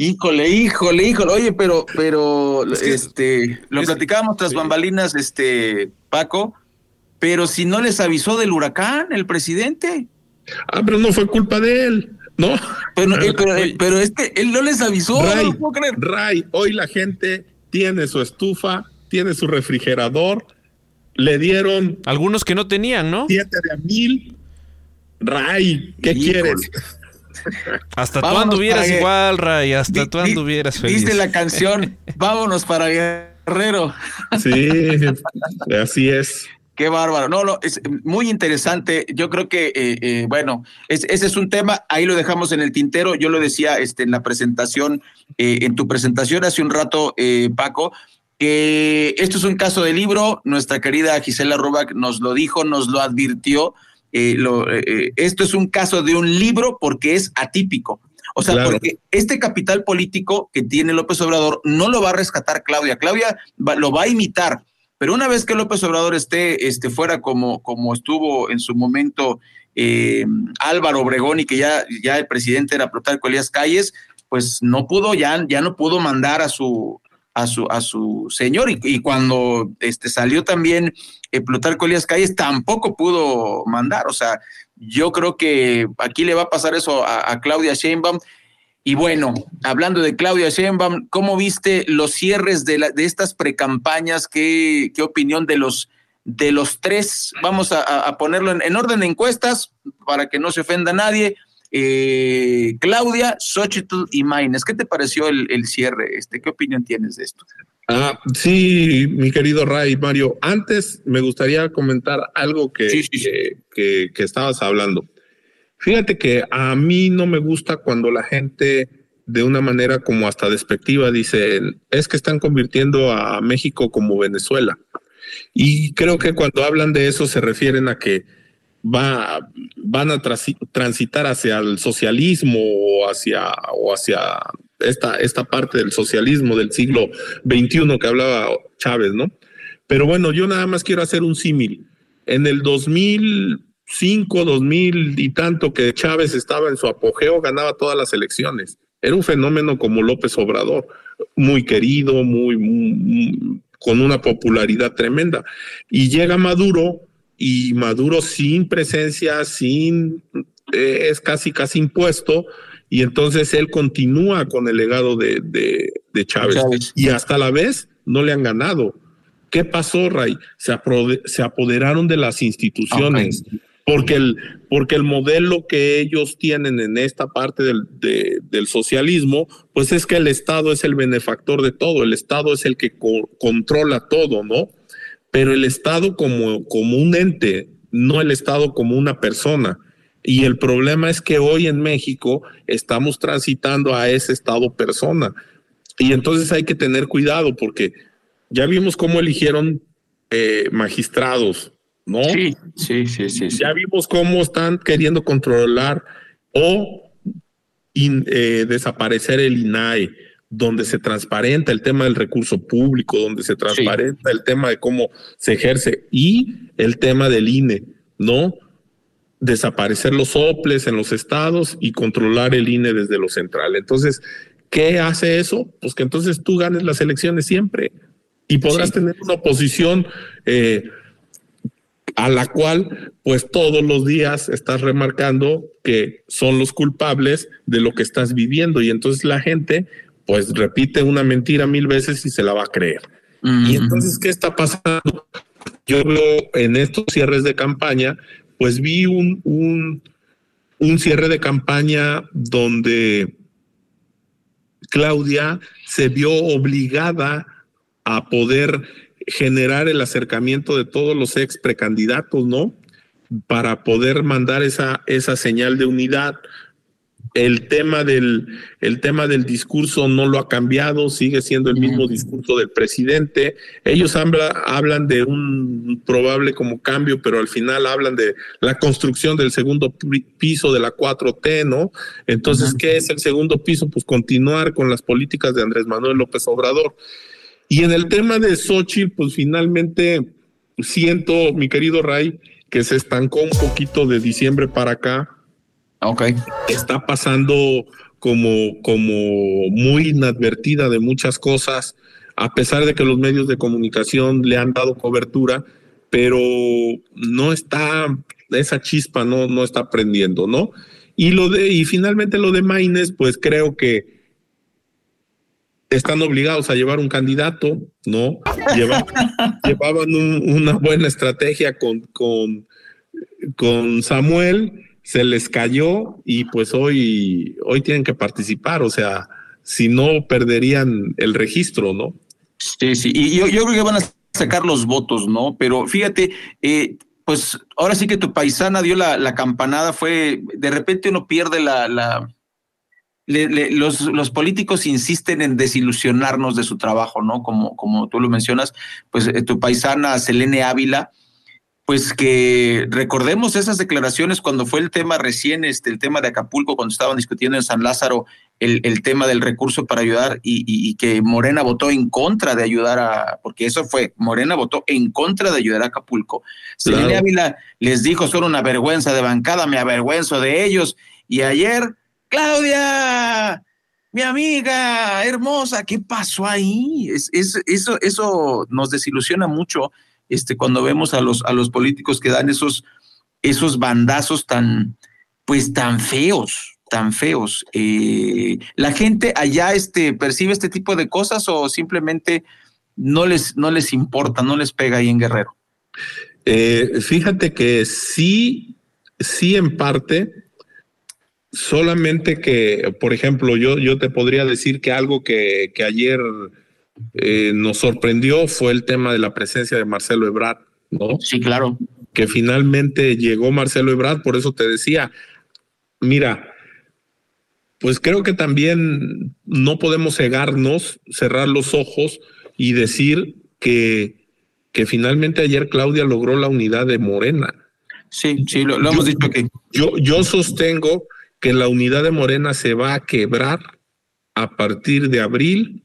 Híjole, híjole, híjole. Oye, pero, pero, este, lo platicábamos tras bambalinas, este, Paco, pero si no les avisó del huracán, el presidente. Ah, pero no fue culpa de él, ¿no? Pero, pero, este, él no les avisó, Ray, no creer. Ray, hoy la gente tiene su estufa, tiene su refrigerador, le dieron. Algunos que no tenían, ¿no? Siete de a mil. Ray, ¿qué quieres? Hasta tú anduvieras igual, Ray, hasta tú anduvieras feliz. Viste la canción, [LAUGHS] vámonos para Guerrero. Sí, así es. Qué bárbaro. No, no, es muy interesante. Yo creo que, eh, eh, bueno, ese es un tema, ahí lo dejamos en el tintero. Yo lo decía este, en la presentación, eh, en tu presentación hace un rato, Paco, que esto es un caso de libro. Nuestra querida Gisela Rubac nos lo dijo, nos lo advirtió. Eh, eh, eh, esto es un caso de un libro porque es atípico. O sea, porque este capital político que tiene López Obrador no lo va a rescatar Claudia. Claudia lo va a imitar. Pero una vez que López Obrador esté, esté fuera como, como estuvo en su momento Álvaro Obregón y que ya, ya el presidente era Plutarco Elías Calles, pues no pudo, ya, ya no pudo mandar a su, a su, a su señor. Y, cuando este, salió también eh, Plutarco Calles, tampoco pudo mandar. O sea, yo creo que aquí le va a pasar eso a, Claudia Sheinbaum. Y bueno, hablando de Claudia Sheinbaum, ¿cómo viste los cierres de, la, de estas precampañas? ¿Qué, ¿Qué opinión de los, de los tres? Vamos a, ponerlo en, orden de encuestas. para que no se ofenda nadie. Eh, Claudia, Xochitl y Maines. ¿Qué te pareció el, cierre? Este, ¿Qué opinión tienes de esto? Ah, sí, mi querido Ray, Mario. Antes me gustaría comentar algo que, que, que estabas hablando. Fíjate que a mí no me gusta cuando la gente de una manera como hasta despectiva dice, es que están convirtiendo a México como Venezuela. Y creo que cuando hablan de eso se refieren a que va, van a transitar hacia el socialismo o hacia, o hacia esta, esta parte del socialismo del siglo XXI que hablaba Chávez, ¿no? Pero bueno, yo nada más quiero hacer un símil. En el 2005, 2000 y tanto que Chávez estaba en su apogeo, ganaba todas las elecciones. Era un fenómeno como López Obrador, muy querido, muy con una popularidad tremenda. Y llega Maduro y Maduro sin presencia, sin, eh, es casi, casi impuesto, y entonces él continúa con el legado de, de, Chávez. Y hasta la vez no le han ganado. ¿Qué pasó, Ray? Se, se apoderaron de las instituciones. Porque el, porque el modelo que ellos tienen en esta parte del, del socialismo, pues es que el Estado es el benefactor de todo, el Estado es el que controla todo, ¿no? Pero el Estado como, como un ente, no el Estado como una persona. Y el problema es que hoy en México estamos transitando a ese Estado persona. Y entonces hay que tener cuidado porque ya vimos cómo eligieron eh, magistrados, ¿no? Sí, sí, sí, sí, Ya vimos cómo están queriendo controlar o eh, desaparecer el INAE donde se transparenta el tema del recurso público, donde se transparenta el tema de cómo se ejerce y el tema del INE, ¿no? Desaparecer los soples en los estados y controlar el INE desde lo central. Entonces, ¿qué hace eso? Pues que entonces tú ganes las elecciones siempre y podrás tener una oposición eh, a la cual pues todos los días estás remarcando que son los culpables de lo que estás viviendo y entonces la gente pues repite una mentira mil veces y se la va a creer. Y entonces, ¿qué está pasando? Yo veo en estos cierres de campaña, pues vi un, un, un cierre de campaña donde Claudia se vio obligada a poder generar el acercamiento de todos los ex precandidatos, ¿no? Para poder mandar esa, esa señal de unidad, el tema del el tema del discurso no lo ha cambiado, sigue siendo el mismo discurso del presidente. Ellos hablan de un probable como cambio, pero al final hablan de la construcción del segundo piso de la 4T, ¿no? Entonces, ¿qué es el segundo piso? Pues continuar con las políticas de Andrés Manuel López Obrador. Y en el tema de Xochitl, pues finalmente siento, mi querido Ray, que se estancó un poquito de diciembre para acá Ok. Está pasando como, como muy inadvertida de muchas cosas, a pesar de que los medios de comunicación le han dado cobertura, pero no está, esa chispa no, no está prendiendo, ¿no? Y lo de, y finalmente lo de Maines, pues creo que están obligados a llevar un candidato, ¿no? [LAUGHS] llevaban una buena estrategia con, con, con Samuel se les cayó y pues hoy, hoy tienen que participar, o sea, si no perderían el registro, ¿no? Sí, sí, y yo, yo creo que van a sacar los votos, ¿no? Pero fíjate, eh, pues ahora sí que tu paisana dio la, la campanada, fue, de repente uno pierde la, la los, los, políticos insisten en desilusionarnos de su trabajo, ¿no? Como, como tú lo mencionas, pues eh, tu paisana Selene Ávila, pues que recordemos esas declaraciones cuando fue el tema recién, este, el tema de Acapulco, cuando estaban discutiendo en San Lázaro el, el tema del recurso para ayudar y, que Morena votó en contra de ayudar a, porque eso fue, Morena votó en contra de ayudar a Acapulco. Claro. Ávila les dijo, son una vergüenza de bancada, me avergüenzo de ellos. Y ayer, Claudia, mi amiga hermosa, ¿qué pasó ahí? Es, es, eso, eso nos desilusiona mucho este, cuando vemos a los, a los políticos que dan esos, esos bandazos tan, pues tan feos, tan feos. Eh, ¿La gente allá este, percibe este tipo de cosas o simplemente no les, no les importa, no les pega ahí en Guerrero? Eh, fíjate que sí sí en parte, solamente que, por ejemplo, yo, yo te podría decir que algo que, que ayer eh, nos sorprendió fue el tema de la presencia de Marcelo Ebrard, ¿no? Sí, claro. Que finalmente llegó Marcelo Ebrard, por eso te decía, mira, pues creo que también no podemos cegarnos, cerrar los ojos y decir que, que finalmente ayer Claudia logró la unidad de Morena. Sí, sí, lo, hemos dicho aquí. Yo, yo sostengo que la unidad de Morena se va a quebrar a partir de abril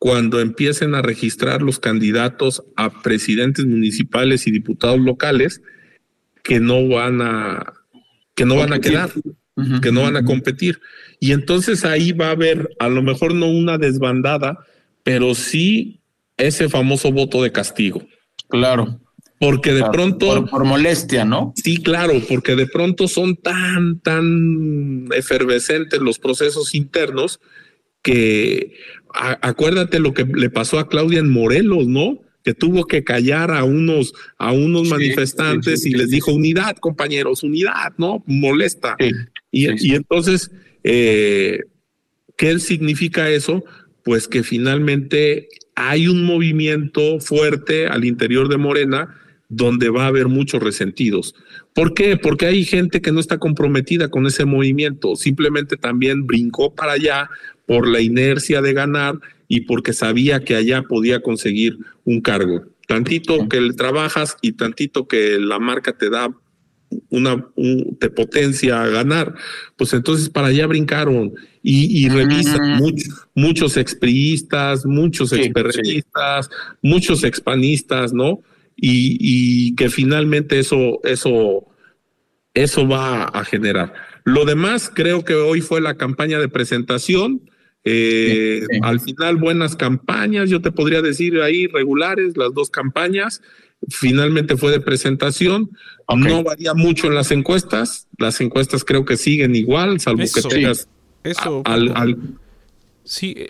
cuando empiecen a registrar los candidatos a presidentes municipales y diputados locales que no van a que no van a quedar, que no van a competir. Y entonces ahí va a haber a lo mejor no una desbandada, pero sí ese famoso voto de castigo. Claro. Porque de pronto. Por, molestia, ¿no? Sí, claro, porque de pronto son tan, tan efervescentes los procesos internos que acuérdate lo que le pasó a Claudia en Morelos, ¿no? Que tuvo que callar a unos, a unos manifestantes y les dijo unidad, compañeros, unidad, ¿no? Molesta. Y, y, entonces, eh, ¿qué significa eso? Pues que finalmente hay un movimiento fuerte al interior de Morena donde va a haber muchos resentidos. ¿Por qué? Porque hay gente que no está comprometida con ese movimiento, simplemente también brincó para allá por la inercia de ganar y porque sabía que allá podía conseguir un cargo. Tantito que le trabajas y tantito que la marca te da una te potencia a ganar, pues entonces para allá brincaron y, y revisan muchos expriistas, muchos experrenistas, muchos expanistas, ¿no? Y, y, que finalmente eso, eso, eso va a generar. Lo demás, creo que hoy fue la campaña de presentación. Eh, al final, buenas campañas, yo te podría decir ahí regulares, las dos campañas. Finalmente fue de presentación. No varía mucho en las encuestas. Las encuestas creo que siguen igual, salvo que tengas eso. Al, sí, eh,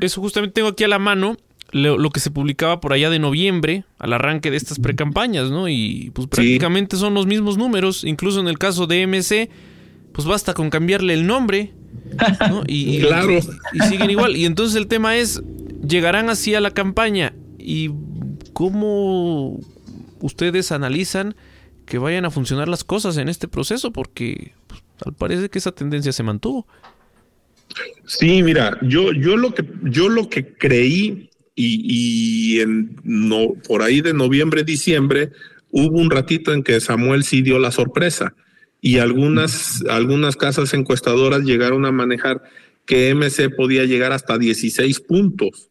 eso justamente tengo aquí a la mano lo, que se publicaba por allá de noviembre, al arranque de estas precampañas, ¿no? Y pues prácticamente son los mismos números, incluso en el caso de MC, pues basta con cambiarle el nombre y, claro. Y, siguen igual. Y entonces el tema es, ¿llegarán así a la campaña? ¿Y cómo ustedes analizan que vayan a funcionar las cosas en este proceso? Porque pues, al parecer que esa tendencia se mantuvo. Sí, mira, yo, yo lo que yo lo que creí y, en no, por ahí de noviembre, diciembre, hubo un ratito en que Samuel sí dio la sorpresa y algunas, algunas casas encuestadoras llegaron a manejar que MC podía llegar hasta 16 puntos.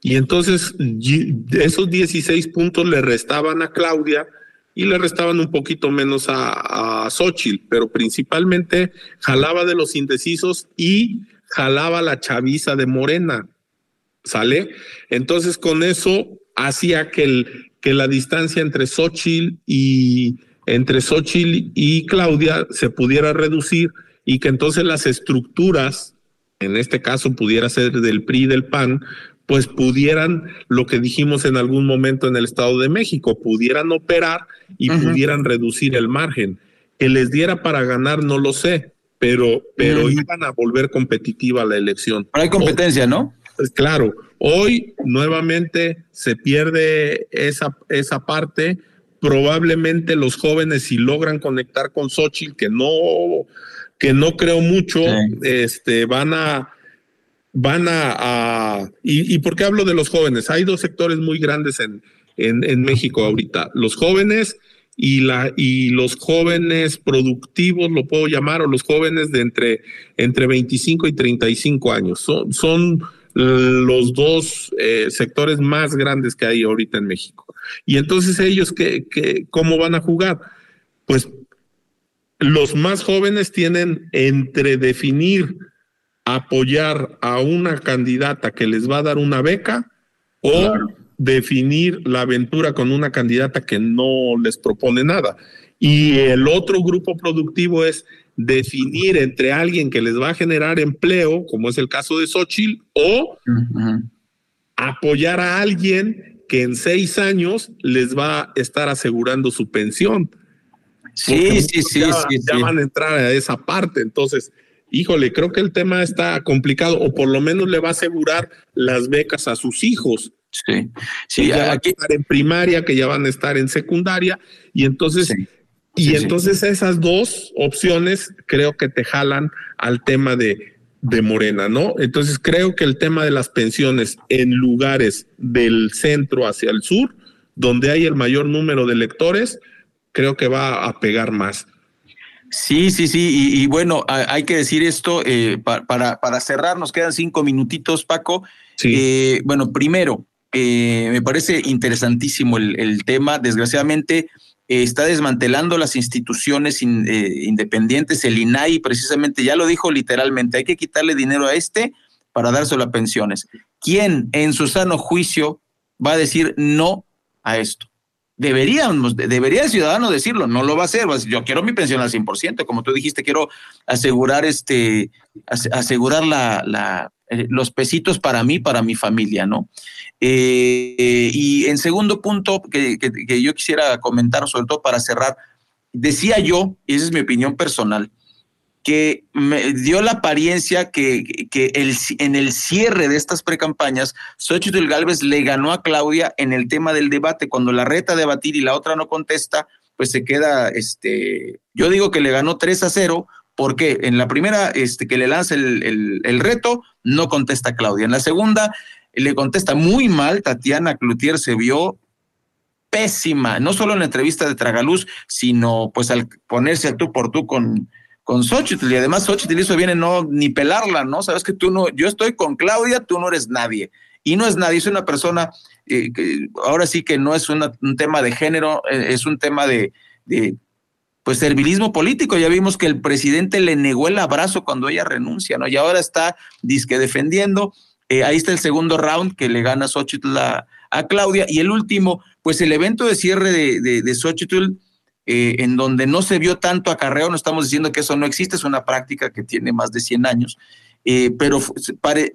Y entonces esos 16 puntos le restaban a Claudia y le restaban un poquito menos a, a Xochitl, pero principalmente jalaba de los indecisos y jalaba la chaviza de Morena. ¿Sale? Entonces con eso hacía que, el, que la distancia entre Xochitl y entre Xochitl y Claudia se pudiera reducir y que entonces las estructuras, en este caso pudiera ser del PRI y del PAN, pues pudieran, lo que dijimos en algún momento en el Estado de México, pudieran operar y pudieran reducir el margen. Que les diera para ganar, no lo sé, pero, pero iban a volver competitiva la elección. Pero hay competencia, ¿no? Pues claro, hoy nuevamente se pierde esa, esa parte probablemente los jóvenes si logran conectar con Xochitl, que no, que no creo mucho, este, van a, van a, y, y, por qué hablo de los jóvenes? Hay dos sectores muy grandes en, en, en, México ahorita, los jóvenes y, la, y los jóvenes productivos, lo puedo llamar, o los jóvenes de entre, entre 25 y 35 años. Son, son los dos eh, sectores más grandes que hay ahorita en México. Y entonces ellos, ¿qué, cómo van a jugar? Pues los más jóvenes tienen entre definir apoyar a una candidata que les va a dar una beca o definir la aventura con una candidata que no les propone nada. Y el otro grupo productivo es definir entre alguien que les va a generar empleo, como es el caso de Xochitl, o apoyar a alguien que en seis años les va a estar asegurando su pensión. Sí, sí, sí, ya, sí, ya van a entrar a esa parte. Entonces, híjole, creo que el tema está complicado, o por lo menos le va a asegurar las becas a sus hijos. Sí, sí, que ya van a aquí, estar en primaria, que ya van a estar en secundaria, y entonces, y Sí, sí. entonces esas dos opciones creo que te jalan al tema de, de Morena, ¿no? Entonces creo que el tema de las pensiones en lugares del centro hacia el sur, donde hay el mayor número de electores, creo que va a pegar más. Sí, sí, sí. Y, y bueno, hay que decir esto eh, pa- para, para cerrar, nos quedan cinco minutitos, Paco. Eh, bueno, primero, eh, me parece interesantísimo el, el tema. Desgraciadamente, está desmantelando las instituciones in- eh, independientes. El INAI, precisamente, ya lo dijo literalmente: hay que quitarle dinero a este para dárselo a pensiones. ¿Quién en su sano juicio va a decir no a esto? Deberíamos, debería el ciudadano decirlo, no lo va a hacer. Yo quiero mi pensión al 100%, como tú dijiste, quiero asegurar este, ase- asegurar la, eh, los pesitos para mí, para mi familia, ¿no? Eh, eh, y en segundo punto que, que- que yo quisiera comentar, sobre todo para cerrar, decía yo, y esa es mi opinión personal, que me dio la apariencia que, que el, en el cierre de estas precampañas, Xochitl Galvez le ganó a Claudia en el tema del debate. Cuando la reta a debatir y la otra no contesta, pues se queda, este, yo digo que le ganó 3 a 0, porque en la primera este, que le lanza el, el- el reto, no contesta Claudia. En la segunda, le contesta muy mal, Tatiana Cloutier se vio pésima, no solo en la entrevista de Tragaluz, sino pues al ponerse al tú por tú con, con Xochitl. Y además Xochitl hizo bien en no ni pelarla, ¿no? Sabes que tú no, yo estoy con Claudia, tú no eres nadie. Y no es nadie, es una persona eh, ahora sí que no es un tema de género, eh, es un tema de pues servilismo político. Ya vimos que el presidente le negó el abrazo cuando ella renuncia, ¿no? Y ahora está disque defendiendo. Eh, ahí está el segundo round que le gana Xochitl a, Claudia. Y el último, pues el evento de cierre de, de, Xochitl, eh, en donde no se vio tanto acarreo, no estamos diciendo que eso no existe, es una práctica que tiene más de 100 años. Eh, pero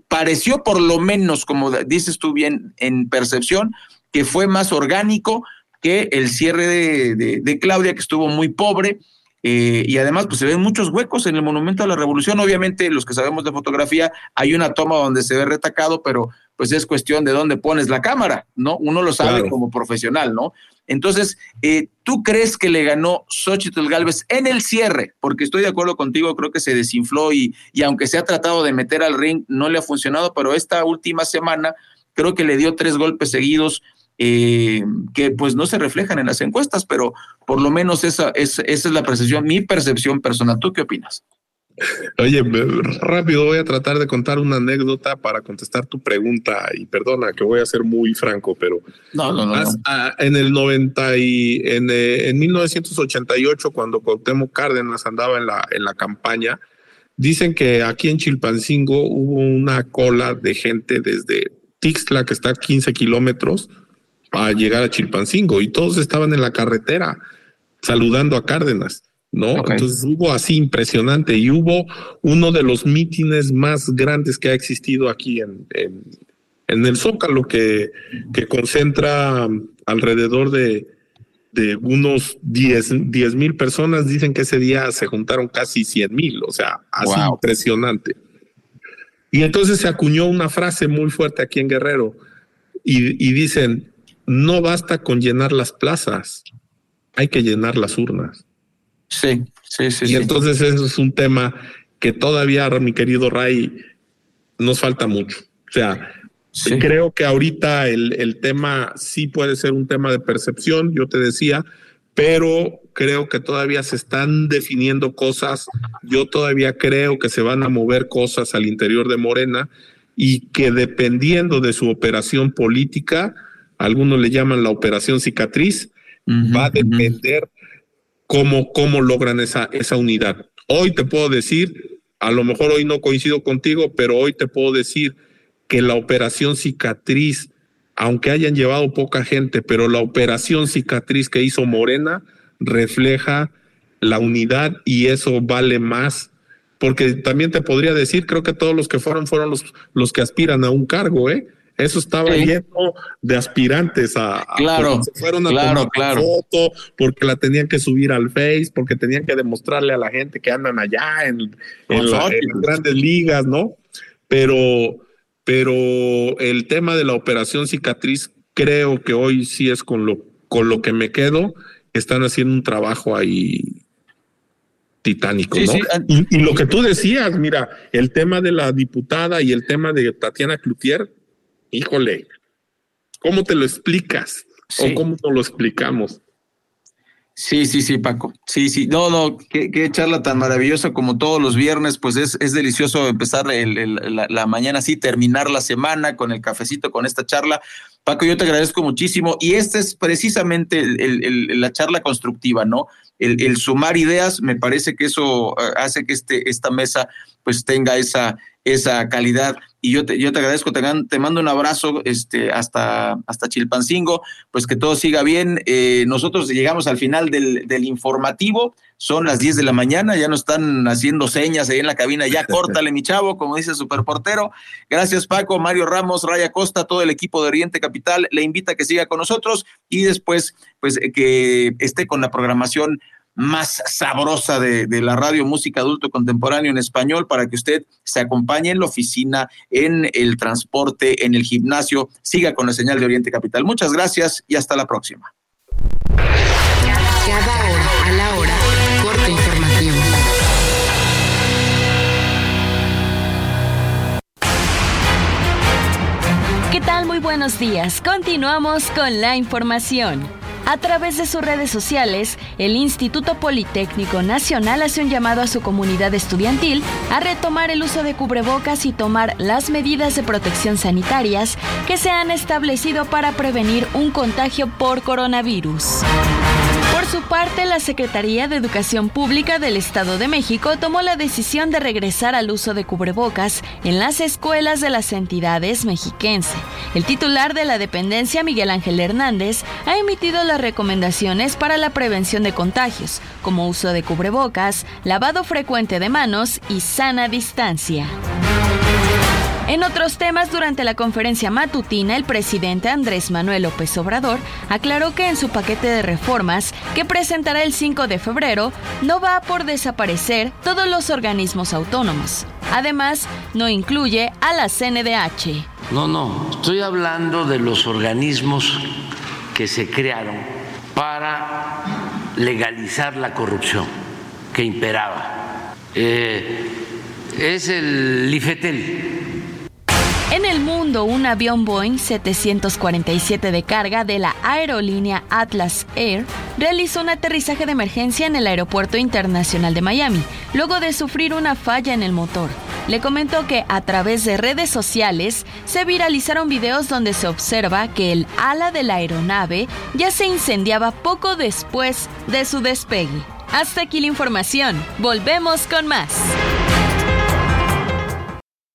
pareció por lo menos, como dices tú bien, en percepción, que fue más orgánico que el cierre de, de- de Claudia, que estuvo muy pobre. eh, y además, pues se ven muchos huecos en el Monumento a la Revolución. Obviamente, los que sabemos de fotografía, hay una toma donde se ve retacado, pero pues es cuestión de dónde pones la cámara, ¿no? Uno lo sabe Claro. como profesional, ¿no? Entonces, eh, ¿tú crees que le ganó Xochitl Galvez en el cierre? Porque estoy de acuerdo contigo, creo que se desinfló y, y aunque se ha tratado de meter al ring, no le ha funcionado, pero esta última semana creo que le dio tres golpes seguidos eh, que pues no se reflejan en las encuestas, pero por lo menos esa, es, esa es la percepción, mi percepción personal. ¿Tú qué opinas? Oye, rápido voy a tratar de contar una anécdota para contestar tu pregunta y perdona que voy a ser muy franco, pero No, no, no. Haz- ah, en el 90 y en, eh, en 1988 cuando Cuauhtémoc Cárdenas andaba en la en la campaña, dicen que aquí en Chilpancingo hubo una cola de gente desde Tixla que está a 15 kilómetros a llegar a Chilpancingo y todos estaban en la carretera saludando a Cárdenas. ¿no? Entonces hubo así impresionante y hubo uno de los mítines más grandes que ha existido aquí en, en, en el Zócalo, que, que concentra alrededor de, de unos 10 mil personas. Dicen que ese día se juntaron casi 100 mil, o sea, así Wow. impresionante. Y entonces se acuñó una frase muy fuerte aquí en Guerrero y, y dicen, no basta con llenar las plazas, hay que llenar las urnas. Sí, sí, sí. Y sí. entonces eso es un tema que todavía, mi querido Ray, nos falta mucho. O sea, creo que ahorita el, el tema sí puede ser un tema de percepción, yo te decía, pero creo que todavía se están definiendo cosas. Yo todavía creo que se van a mover cosas al interior de Morena y que dependiendo de su operación política, algunos le llaman la operación cicatriz, va a depender cómo, cómo logran esa, esa unidad. Hoy te puedo decir, a lo mejor hoy no coincido contigo, pero hoy te puedo decir que la operación cicatriz, aunque hayan llevado poca gente, pero la operación cicatriz que hizo Morena refleja la unidad y eso vale más. Porque también te podría decir, creo que todos los que fueron fueron los, los que aspiran a un cargo, ¿eh? Eso estaba lleno de aspirantes a, claro, se fueron a claro, tomar foto, porque la tenían que subir al Face, porque tenían que demostrarle a la gente que andan allá en, en, las grandes ligas, ¿no? Pero, pero el tema de la operación cicatriz, creo que hoy sí es con lo, con lo que me quedo. Están haciendo un trabajo ahí titánico, ¿no? Y, y, lo que tú decías, mira, el tema de la diputada y el tema de Tatiana Cloutier, híjole, ¿cómo te lo explicas? ¿O cómo nos lo explicamos? Sí, sí, sí, Paco. Sí, sí. No, no, qué, qué charla tan maravillosa como todos los viernes. Pues es, es delicioso empezar el, la, mañana así, terminar la semana con el cafecito, con esta charla. Paco, yo te agradezco muchísimo. Y esta es precisamente la charla constructiva, ¿no? El, sumar ideas, me parece que eso eh, hace que este, esta mesa pues tenga esa, esa calidad. Y yo te, yo te agradezco, te, te, mando un abrazo este, hasta, hasta Chilpancingo, pues que todo siga bien. Eh, nosotros llegamos al final del, del, informativo, son las 10 de la mañana, ya nos están haciendo señas ahí en la cabina, ya [LAUGHS] córtale mi chavo, como dice el superportero. Gracias Paco, Mario Ramos, Raya Costa, todo el equipo de Oriente Capital, le invita a que siga con nosotros y después pues que esté con la programación más sabrosa de, la radio música adulto contemporáneo en español para que usted se acompañe en la oficina, en el transporte, en el gimnasio. Siga con la señal de Oriente Capital. Muchas gracias y hasta la próxima. Cada hora a la hora, corte informativo. ¿Qué tal? Muy buenos días. Continuamos con la información. A través de sus redes sociales, el Instituto Politécnico Nacional hace un llamado a su comunidad estudiantil a retomar el uso de cubrebocas y tomar las medidas de protección sanitarias que se han establecido para prevenir un contagio por coronavirus. Por su parte, la Secretaría de Educación Pública del Estado de México tomó la decisión de regresar al uso de cubrebocas en las escuelas de las entidades mexiquense. El titular de la dependencia, Miguel Ángel Hernández, ha emitido las recomendaciones para la prevención de contagios, como uso de cubrebocas, lavado frecuente de manos y sana distancia. En otros temas, durante la conferencia matutina, el presidente Andrés Manuel López Obrador aclaró que en su paquete de reformas, que presentará el 5 de febrero, no va por desaparecer todos los organismos autónomos. Además, no incluye a la CNDH. No, no, estoy hablando de los organismos que se crearon para legalizar la corrupción que imperaba. Eh, es el IFETEL en el mundo, un avión Boeing 747 de carga de la aerolínea Atlas Air realizó un aterrizaje de emergencia en el Aeropuerto Internacional de Miami, luego de sufrir una falla en el motor. Le comentó que a través de redes sociales se viralizaron videos donde se observa que el ala de la aeronave ya se incendiaba poco después de su despegue. Hasta aquí la información. Volvemos con más.